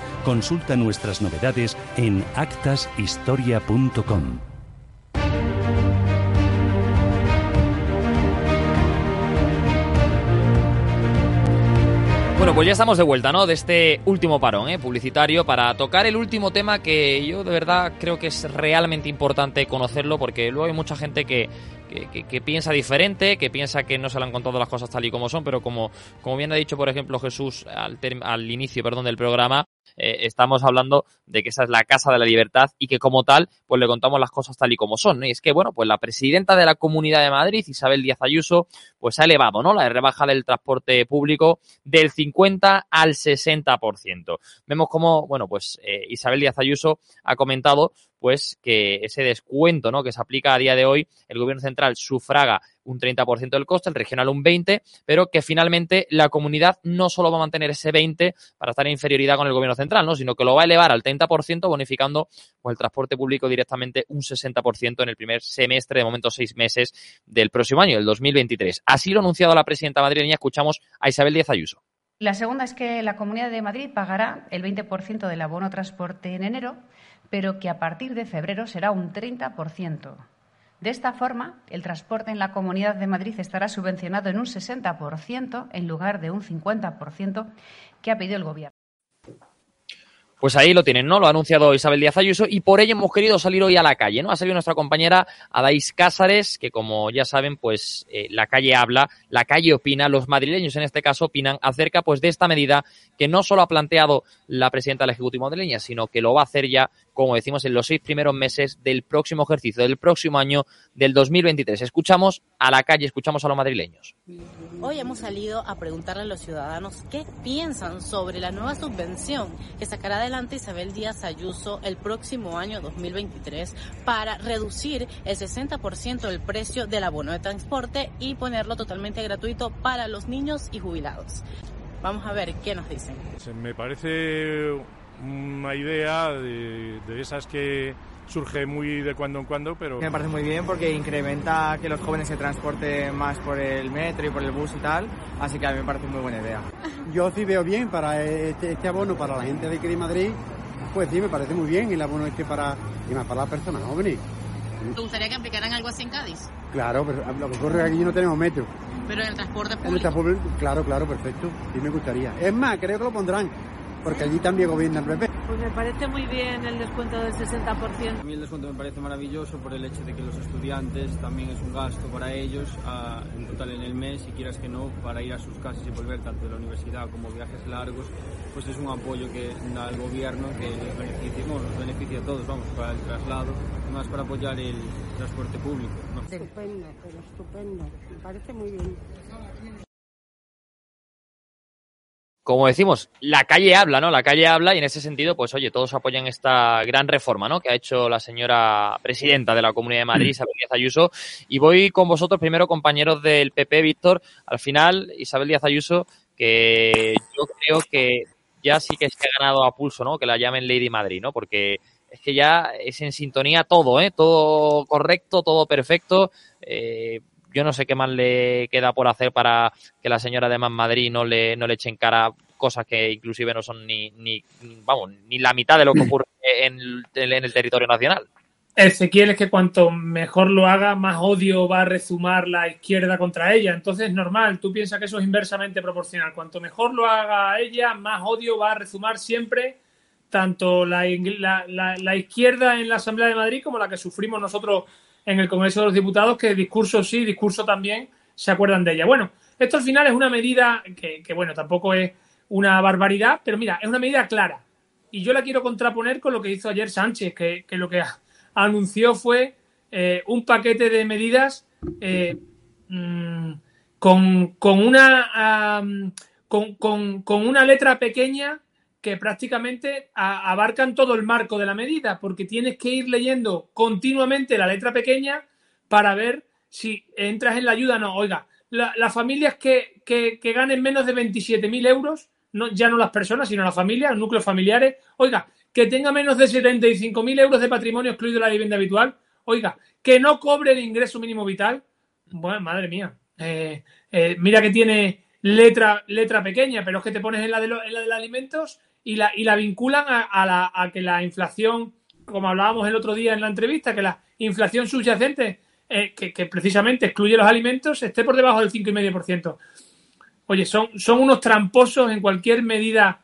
Consulta nuestras novedades en actashistoria.com. Bueno, pues ya estamos de vuelta, ¿no? De este último parón ¿eh? publicitario para tocar el último tema que yo de verdad creo que es realmente importante conocerlo porque luego hay mucha gente que, que, piensa diferente, que piensa que no se le han contado las cosas tal y como son, pero como, como bien ha dicho, por ejemplo, Jesús al, al inicio perdón, del programa, eh, estamos hablando de que esa es la Casa de la Libertad y que como tal, pues le contamos las cosas tal y como son. Y es que, bueno, pues la presidenta de la Comunidad de Madrid, Isabel Díaz Ayuso, pues ha elevado, ¿no? La rebaja del transporte público del 50 al 60%. Vemos como, bueno, pues eh, Isabel Díaz Ayuso ha comentado pues que ese descuento ¿no? que se aplica a día de hoy, el gobierno central sufraga un 30% del coste, el regional un 20%, pero que finalmente la comunidad no solo va a mantener ese 20% para estar en inferioridad con el gobierno central, ¿no? sino que lo va a elevar al 30%, bonificando pues, el transporte público directamente un 60% en el primer semestre, de momento seis meses del próximo año, el 2023. Así lo ha anunciado la presidenta madrileña. Escuchamos a Isabel Díaz Ayuso. La segunda es que la Comunidad de Madrid pagará el 20% del abono transporte en enero pero que a partir de febrero será un 30%. De esta forma, el transporte en la Comunidad de Madrid estará subvencionado en un 60% en lugar de un 50% que ha pedido el Gobierno. Pues ahí lo tienen, ¿no? Lo ha anunciado Isabel Díaz Ayuso y por ello hemos querido salir hoy a la calle, ¿no? Ha salido nuestra compañera Adais Cázares, que como ya saben, pues eh, la calle habla, la calle opina, los madrileños en este caso opinan acerca pues de esta medida que no solo ha planteado la presidenta del Ejecutivo madrileña, sino que lo va a hacer ya, como decimos, en los seis primeros meses del próximo ejercicio, del próximo año del 2023. Escuchamos a la calle, escuchamos a los madrileños. Hoy hemos salido a preguntarle a los ciudadanos qué piensan sobre la nueva subvención que sacará adelante Isabel Díaz Ayuso el próximo año 2023 para reducir el 60% del precio del abono de transporte y ponerlo totalmente gratuito para los niños y jubilados. Vamos a ver qué nos dicen. Me parece una idea de, de esas que surge muy de cuando en cuando, pero... Me parece muy bien porque incrementa que los jóvenes se transporten más por el metro y por el bus y tal, así que a mí me parece muy buena idea. Yo sí veo bien para este, este abono para la gente de aquí de Madrid, pues sí, me parece muy bien el abono este para, y más para las personas jóvenes. ¿Te gustaría que aplicaran algo así en Cádiz? Claro, pero lo que ocurre es que aquí no tenemos metro. Pero en el transporte público. En el transporte, claro, claro, perfecto. Sí me gustaría. Es más, creo que lo pondrán porque allí también gobierna el PP. Pues me parece muy bien el descuento del 60%. A mí el descuento me parece maravilloso por el hecho de que los estudiantes también es un gasto para ellos en total en el mes y quieras que no, para ir a sus casas y volver tanto de la universidad como viajes largos, pues es un apoyo que da el gobierno que les beneficia, bueno, nos beneficia a todos, vamos, para el traslado, más para apoyar el transporte público. Estupendo, pero estupendo, me parece muy bien como decimos, la calle habla, ¿no? La calle habla y en ese sentido, pues oye, todos apoyan esta gran reforma, ¿no? Que ha hecho la señora presidenta de la Comunidad de Madrid, mm. Isabel Díaz Ayuso. Y voy con vosotros, primero, compañeros del PP, Víctor. Al final, Isabel Díaz Ayuso, que yo creo que ya sí que se ha ganado a pulso, ¿no? Que la llamen Lady Madrid, ¿no? Porque es que ya es en sintonía todo, ¿eh? Todo correcto, todo perfecto. Eh, yo no sé qué más le queda por hacer para que la señora de Man Madrid no le, no le eche en cara cosas que inclusive no son ni, ni, vamos, ni la mitad de lo que ocurre en, el territorio nacional. Ezequiel es que cuanto mejor lo haga, más odio va a resumar la izquierda contra ella. Entonces es normal, tú piensas que eso es inversamente proporcional. Cuanto mejor lo haga ella, más odio va a resumar siempre tanto la, la izquierda en la Asamblea de Madrid como la que sufrimos nosotros en el Congreso de los Diputados que discurso sí, discurso también se acuerdan de ella. Bueno, esto al final es una medida que, bueno, tampoco es una barbaridad, pero mira, es una medida clara. Y yo la quiero contraponer con lo que hizo ayer Sánchez, que, lo que anunció fue eh, un paquete de medidas eh, mm, con, una, con, con, una letra pequeña que prácticamente abarcan todo el marco de la medida, porque tienes que ir leyendo continuamente la letra pequeña para ver si entras en la ayuda o no. Oiga, las familias que, ganen menos de 27.000 euros, no, ya no las personas, sino las familias, los núcleos familiares, oiga, que tenga menos de 75.000 euros de patrimonio excluido la vivienda habitual, oiga, que no cobre el ingreso mínimo vital. Bueno, madre mía. Eh, eh, mira que tiene letra, letra pequeña, pero es que te pones en la de, en la de los alimentos y la, y la vinculan a, la, a que la inflación, como hablábamos el otro día en la entrevista, que la inflación subyacente, eh, que, precisamente excluye los alimentos, esté por debajo del 5,5%. oye, son, son unos tramposos en cualquier medida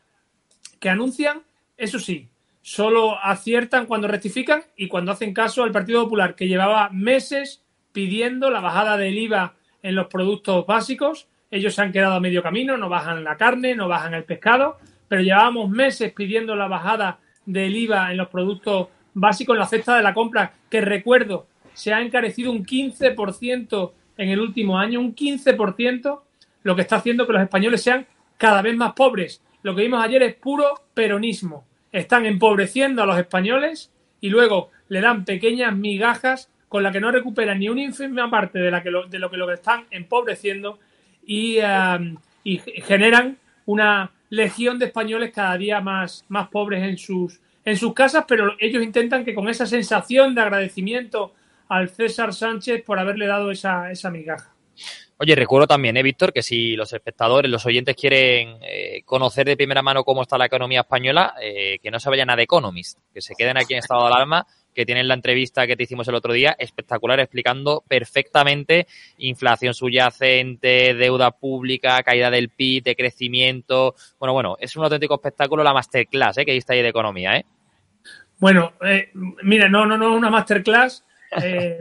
que anuncian, eso sí, solo aciertan cuando rectifican y cuando hacen caso al Partido Popular, que llevaba meses pidiendo la bajada del IVA en los productos básicos. Ellos se han quedado a medio camino, no bajan la carne, no bajan el pescado, pero llevábamos meses pidiendo la bajada del IVA en los productos básicos, en la cesta de la compra, que recuerdo, se ha encarecido un 15% en el último año, un 15%, lo que está haciendo que los españoles sean cada vez más pobres. Lo que vimos ayer es puro peronismo. Están empobreciendo a los españoles y luego le dan pequeñas migajas con las que no recuperan ni una ínfima parte de, la que de lo que lo están empobreciendo y, y generan una legión de españoles cada día más, más pobres en sus, en sus casas, pero ellos intentan que con esa sensación de agradecimiento al César Sánchez por haberle dado esa, esa migaja. Oye, recuerdo también, ¿eh, Víctor, que si los espectadores, los oyentes quieren eh, conocer de primera mano cómo está la economía española, eh, que no se vayan a The Economist, que se queden aquí en estado de alarma, que tienen la entrevista que te hicimos el otro día, espectacular, explicando perfectamente inflación subyacente, deuda pública, caída del PIB, de crecimiento. Bueno, bueno, es un auténtico espectáculo la masterclass ¿eh? que diste ahí de economía, ¿eh? Bueno, eh, mira, no, no, no, una masterclass. Eh,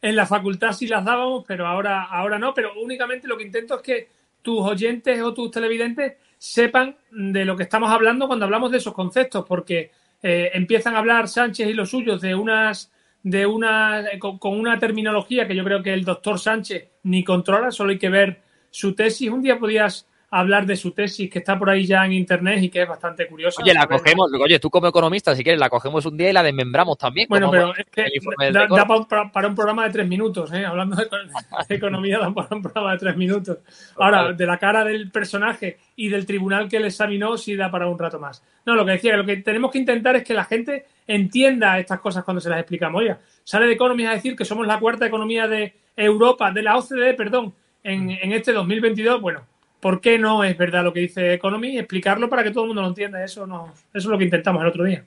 en la facultad sí las dábamos, pero ahora, ahora no. Pero únicamente lo que intento es que tus oyentes o tus televidentes sepan de lo que estamos hablando cuando hablamos de esos conceptos, porque eh, empiezan a hablar Sánchez y los suyos de unas de una con, una terminología que yo creo que el doctor Sánchez ni controla, solo hay que ver su tesis. Un día podías hablar de su tesis que está por ahí ya en internet y que es bastante curiosa. Oye, la cogemos, oye, tú como economista, si quieres, la cogemos un día y la desmembramos también. Bueno, pero es que da, para, un programa de tres minutos, ¿eh? hablando de, economía, da para un programa de tres minutos. Ahora, de la cara del personaje y del tribunal que le examinó, sí da para un rato más. No, lo que decía, lo que tenemos que intentar es que la gente entienda estas cosas cuando se las explicamos. Oiga, sale de Economía a decir que somos la cuarta economía de Europa, de la OCDE, perdón, en, en este 2022. Bueno, por qué no es verdad lo que dice Economy explicarlo para que todo el mundo lo entienda. Eso, no, eso es lo que intentamos el otro día.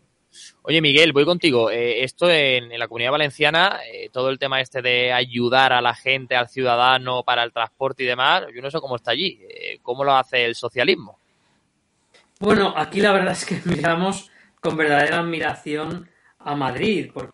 Oye, Miguel, voy contigo. Eh, esto en, la comunidad valenciana, eh, todo el tema este de ayudar a la gente, al ciudadano para el transporte y demás, yo no sé cómo está allí. Eh, ¿Cómo lo hace el socialismo? Bueno, aquí la verdad es que miramos con verdadera admiración a Madrid. Porque,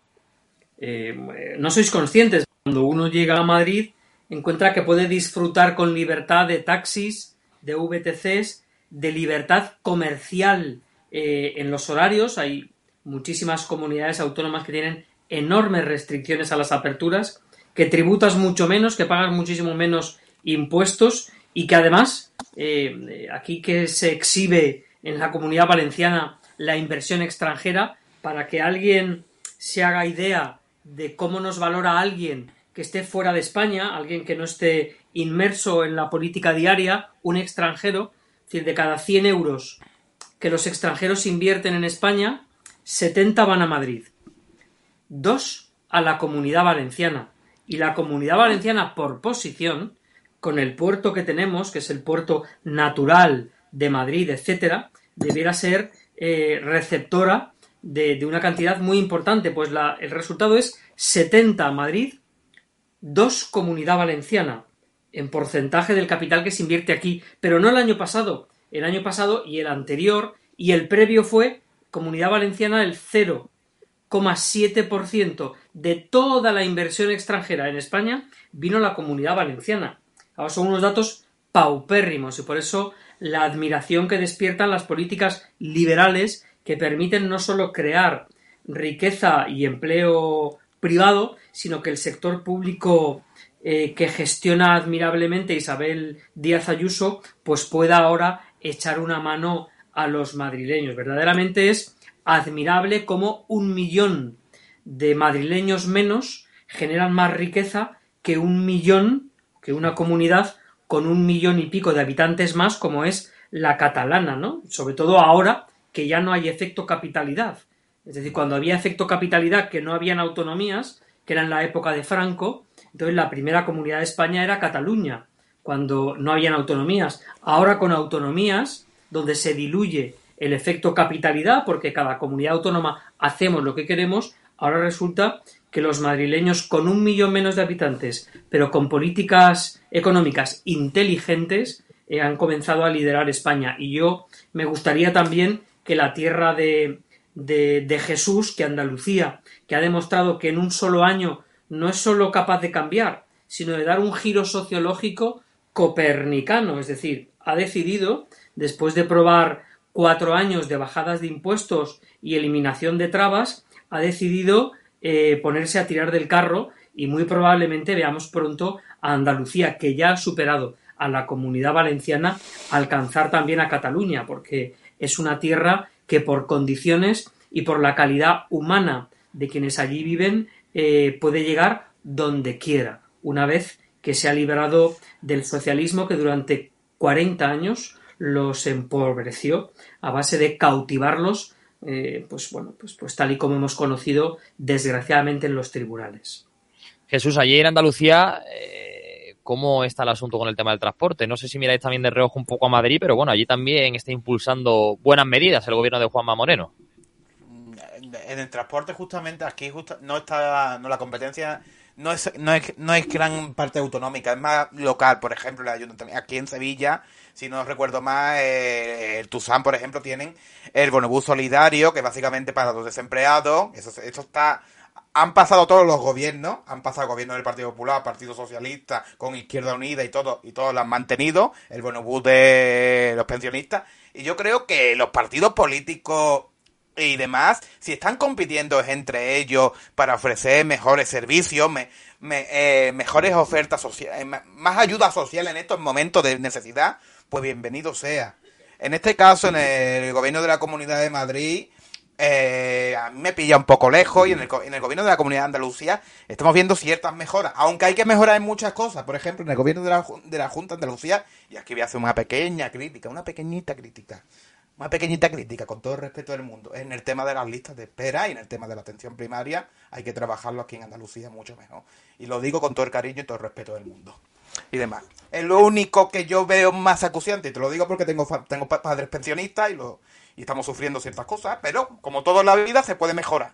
no sois conscientes, cuando uno llega a Madrid encuentra que puede disfrutar con libertad de taxis, de VTCs, de libertad comercial eh, en los horarios. Hay muchísimas comunidades autónomas que tienen enormes restricciones a las aperturas, que tributas mucho menos, que pagas muchísimo menos impuestos y que además eh, aquí que se exhibe en la comunidad valenciana la inversión extranjera para que alguien se haga idea de cómo nos valora alguien que esté fuera de España, alguien que no esté inmerso en la política diaria, un extranjero, es decir, de cada 100 euros que los extranjeros invierten en España, 70 van a Madrid, dos a la comunidad valenciana. Y la comunidad valenciana, por posición, con el puerto que tenemos, que es el puerto natural de Madrid, etcétera, debiera ser eh, receptora de, una cantidad muy importante. Pues el resultado es 70 a Madrid, dos Comunidad Valenciana en porcentaje del capital que se invierte aquí, pero no el año pasado. El año pasado y el anterior y el previo fue Comunidad Valenciana el 0,7% de toda la inversión extranjera en España vino la Comunidad Valenciana. Ahora son unos datos paupérrimos y por eso la admiración que despiertan las políticas liberales que permiten no solo crear riqueza y empleo privado, sino que el sector público eh, que gestiona admirablemente Isabel Díaz Ayuso, pues pueda ahora echar una mano a los madrileños. Verdaderamente es admirable cómo un millón de madrileños menos generan más riqueza que un millón, que una comunidad con un millón y pico de habitantes más como es la catalana, ¿no? Sobre todo ahora que ya no hay efecto capitalidad. Es decir, cuando había efecto capitalidad, que no habían autonomías, que era en la época de Franco, entonces la primera comunidad de España era Cataluña, cuando no habían autonomías. Ahora con autonomías, donde se diluye el efecto capitalidad, porque cada comunidad autónoma hacemos lo que queremos, ahora resulta que los madrileños con un millón menos de habitantes, pero con políticas económicas inteligentes, eh, han comenzado a liderar España. Y yo me gustaría también que la tierra de, de, Jesús, que Andalucía, que ha demostrado que en un solo año no es solo capaz de cambiar, sino de dar un giro sociológico copernicano, es decir, ha decidido, después de probar cuatro años de bajadas de impuestos y eliminación de trabas, ha decidido eh, ponerse a tirar del carro y muy probablemente veamos pronto a Andalucía, que ya ha superado a la comunidad valenciana, alcanzar también a Cataluña, porque es una tierra que por condiciones y por la calidad humana de quienes allí viven eh, puede llegar donde quiera, una vez que se ha liberado del socialismo que durante 40 años los empobreció a base de cautivarlos, eh, pues bueno, pues, pues tal y como hemos conocido desgraciadamente en los tribunales. Jesús, ayer en Andalucía, eh, ¿cómo está el asunto con el tema del transporte? No sé si miráis también de reojo un poco a Madrid, pero bueno, allí también está impulsando buenas medidas el gobierno de Juanma Moreno. En el transporte, justamente, aquí no está, no la competencia no es, no es, no es gran parte autonómica, es más local, por ejemplo, aquí en Sevilla, si no recuerdo más, eh, el Tuzán, por ejemplo, tienen el bonobús solidario, que básicamente para los desempleados, eso, eso está han pasado todos los gobiernos, han pasado el gobierno del Partido Popular, Partido Socialista, con Izquierda Unida y todo, y todos lo han mantenido, el bonobús de los pensionistas, y yo creo que los partidos políticos y demás, si están compitiendo entre ellos para ofrecer mejores servicios, eh, mejores ofertas sociales, eh, más ayuda social en estos momentos de necesidad, pues bienvenido sea. En este caso, en el gobierno de la Comunidad de Madrid, eh, a mí me pilla un poco lejos y en el, en el gobierno de la Comunidad de Andalucía estamos viendo ciertas mejoras, aunque hay que mejorar en muchas cosas. Por ejemplo, en el gobierno de la, de la Junta de Andalucía, y aquí voy a hacer una pequeña crítica, una pequeñita crítica una pequeñita crítica, con todo el respeto del mundo, en el tema de las listas de espera y en el tema de la atención primaria, hay que trabajarlo aquí en Andalucía mucho mejor. Y lo digo con todo el cariño y todo el respeto del mundo. Y demás. Es lo único que yo veo más acuciante, y te lo digo porque tengo, tengo padres pensionistas y, lo, y estamos sufriendo ciertas cosas, pero como todo en la vida se puede mejorar.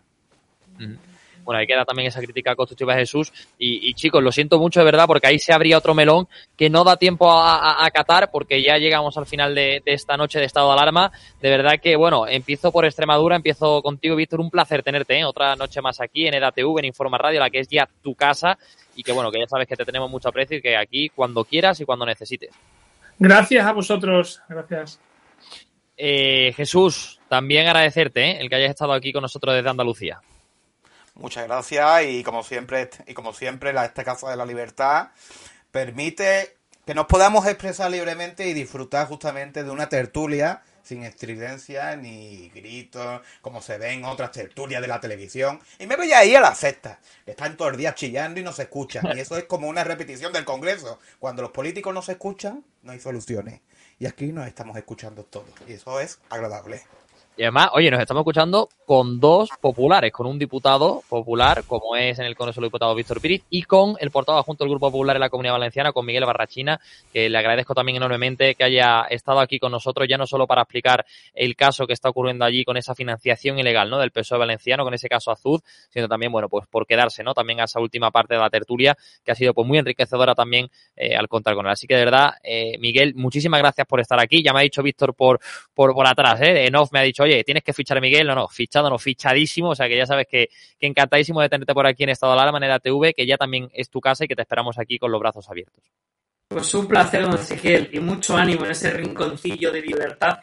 Bueno, ahí queda también esa crítica constructiva de Jesús. Y, chicos, lo siento mucho de verdad porque ahí se abría otro melón que no da tiempo a, acatar porque ya llegamos al final de, esta noche de estado de alarma. De verdad que, bueno, empiezo por Extremadura, empiezo contigo, Víctor. Un placer tenerte, ¿eh? Otra noche más aquí en EDATV, en Informa Radio, la que es ya tu casa. Y que, bueno, que ya sabes que te tenemos mucho aprecio y que aquí cuando quieras y cuando necesites. Gracias a vosotros. Gracias. Eh, Jesús, también agradecerte ¿eh? el que hayas estado aquí con nosotros desde Andalucía. Muchas gracias y como siempre, y como siempre, la, esta Casa de la Libertad permite que nos podamos expresar libremente y disfrutar justamente de una tertulia sin estridencia ni gritos, como se ve en otras tertulias de la televisión. Y me voy ahí a la sexta, que están todos los días chillando y no se escuchan. Y eso es como una repetición del Congreso. Cuando los políticos no se escuchan, no hay soluciones. Y aquí nos estamos escuchando todos. Y eso es agradable. Y además, oye, nos estamos escuchando con dos populares, con un diputado popular, como es en el Congreso de Diputados Víctor Piriz, y con el portavoz junto al Grupo Popular en la Comunidad Valenciana, con Miguel Barrachina, que le agradezco también enormemente que haya estado aquí con nosotros, ya no solo para explicar el caso que está ocurriendo allí con esa financiación ilegal, ¿no? Del PSOE valenciano, con ese caso Azud, sino también, bueno, pues por quedarse, ¿no? También a esa última parte de la tertulia, que ha sido pues muy enriquecedora también eh, al contar con él. Así que de verdad, eh, Miguel, muchísimas gracias por estar aquí. Ya me ha dicho Víctor por, por, por atrás, ¿eh? En off me ha dicho, oye, tienes que fichar a Miguel, no, no, fichado, no, fichadísimo, o sea que ya sabes que, que encantadísimo de tenerte por aquí en Estado de Alarma, en TV, que ya también es tu casa y que te esperamos aquí con los brazos abiertos. Pues un placer, don Ezequiel, y mucho ánimo en ese rinconcillo de libertad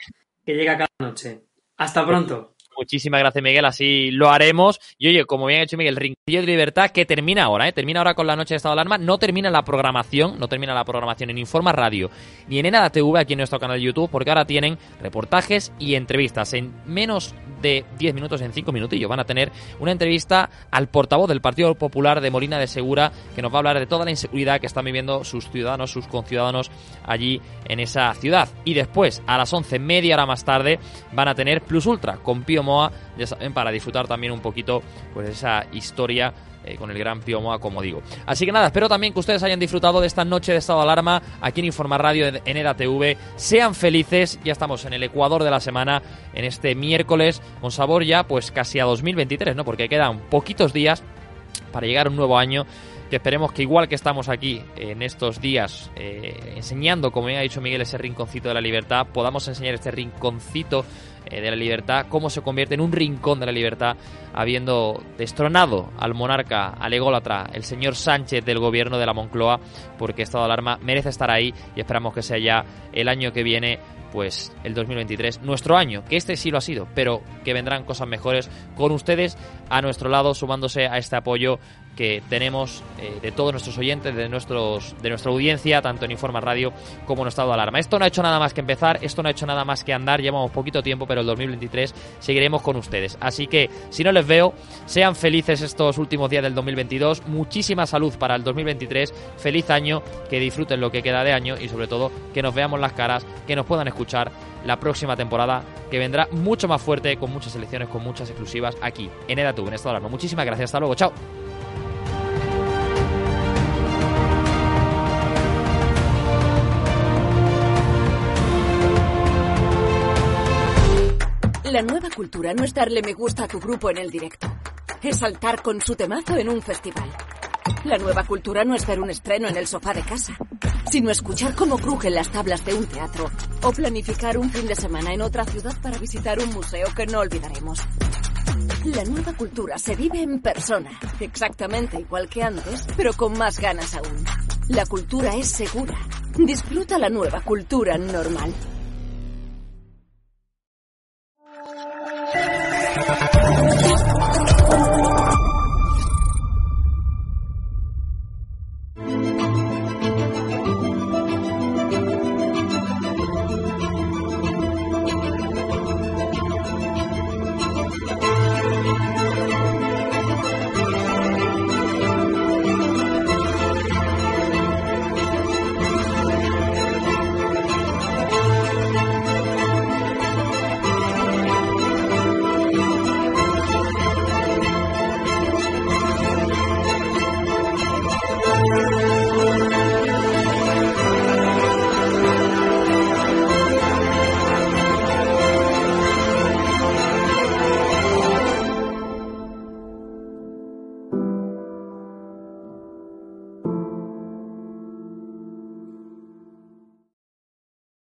que llega cada noche. Hasta pronto. Muchísimas gracias, Miguel. Así lo haremos. Y oye, como bien ha hecho Miguel, Rinquillo de Libertad, que termina ahora, ¿eh? Termina ahora con la noche de estado de alarma. No termina la programación, no termina la programación en Informa Radio ni en ENADA TV aquí en nuestro canal de YouTube, porque ahora tienen reportajes y entrevistas. En menos de 10 minutos, en 5 minutillos, van a tener una entrevista al portavoz del Partido Popular de Molina de Segura, que nos va a hablar de toda la inseguridad que están viviendo sus ciudadanos, sus conciudadanos allí en esa ciudad. Y después, a las 11, media hora más tarde, van a tener Plus Ultra con Pío Moa, ya saben, para disfrutar también un poquito pues esa historia eh, con el gran Pío Moa, como digo. Así que nada, espero también que ustedes hayan disfrutado de esta noche de estado de alarma aquí en Informa Radio en EDATV. Sean felices, ya estamos en el Ecuador de la semana, en este miércoles, con sabor ya pues casi a 2023, ¿no? Porque quedan poquitos días para llegar a un nuevo año que esperemos que igual que estamos aquí en estos días eh, enseñando, como ya ha dicho Miguel, ese rinconcito de la libertad, podamos enseñar este rinconcito de la libertad, cómo se convierte en un rincón de la libertad, habiendo destronado al monarca, al ególatra, el señor Sánchez del gobierno de la Moncloa, porque estado de alarma merece estar ahí y esperamos que sea ya el año que viene pues el 2023, nuestro año, que este sí lo ha sido, pero que vendrán cosas mejores con ustedes a nuestro lado, sumándose a este apoyo que tenemos eh, de todos nuestros oyentes, de, nuestros, de nuestra audiencia, tanto en Informa Radio como en Estado de Alarma. Esto no ha hecho nada más que empezar, esto no ha hecho nada más que andar, llevamos poquito tiempo, pero el 2023 seguiremos con ustedes. Así que, si no les veo, sean felices estos últimos días del 2022, muchísima salud para el 2023, feliz año, que disfruten lo que queda de año y sobre todo que nos veamos las caras, que nos puedan escuchar la próxima temporada, que vendrá mucho más fuerte, con muchas selecciones, con muchas exclusivas aquí en EDATUB, en Estado de Alarma. Muchísimas gracias, hasta luego, chao. La nueva cultura no es darle me gusta a tu grupo en el directo. Es saltar con su temazo en un festival. La nueva cultura no es ver un estreno en el sofá de casa, sino escuchar cómo crujen las tablas de un teatro o planificar un fin de semana en otra ciudad para visitar un museo que no olvidaremos. La nueva cultura se vive en persona, exactamente igual que antes, pero con más ganas aún. La cultura es segura. Disfruta la nueva cultura normal. Thank you.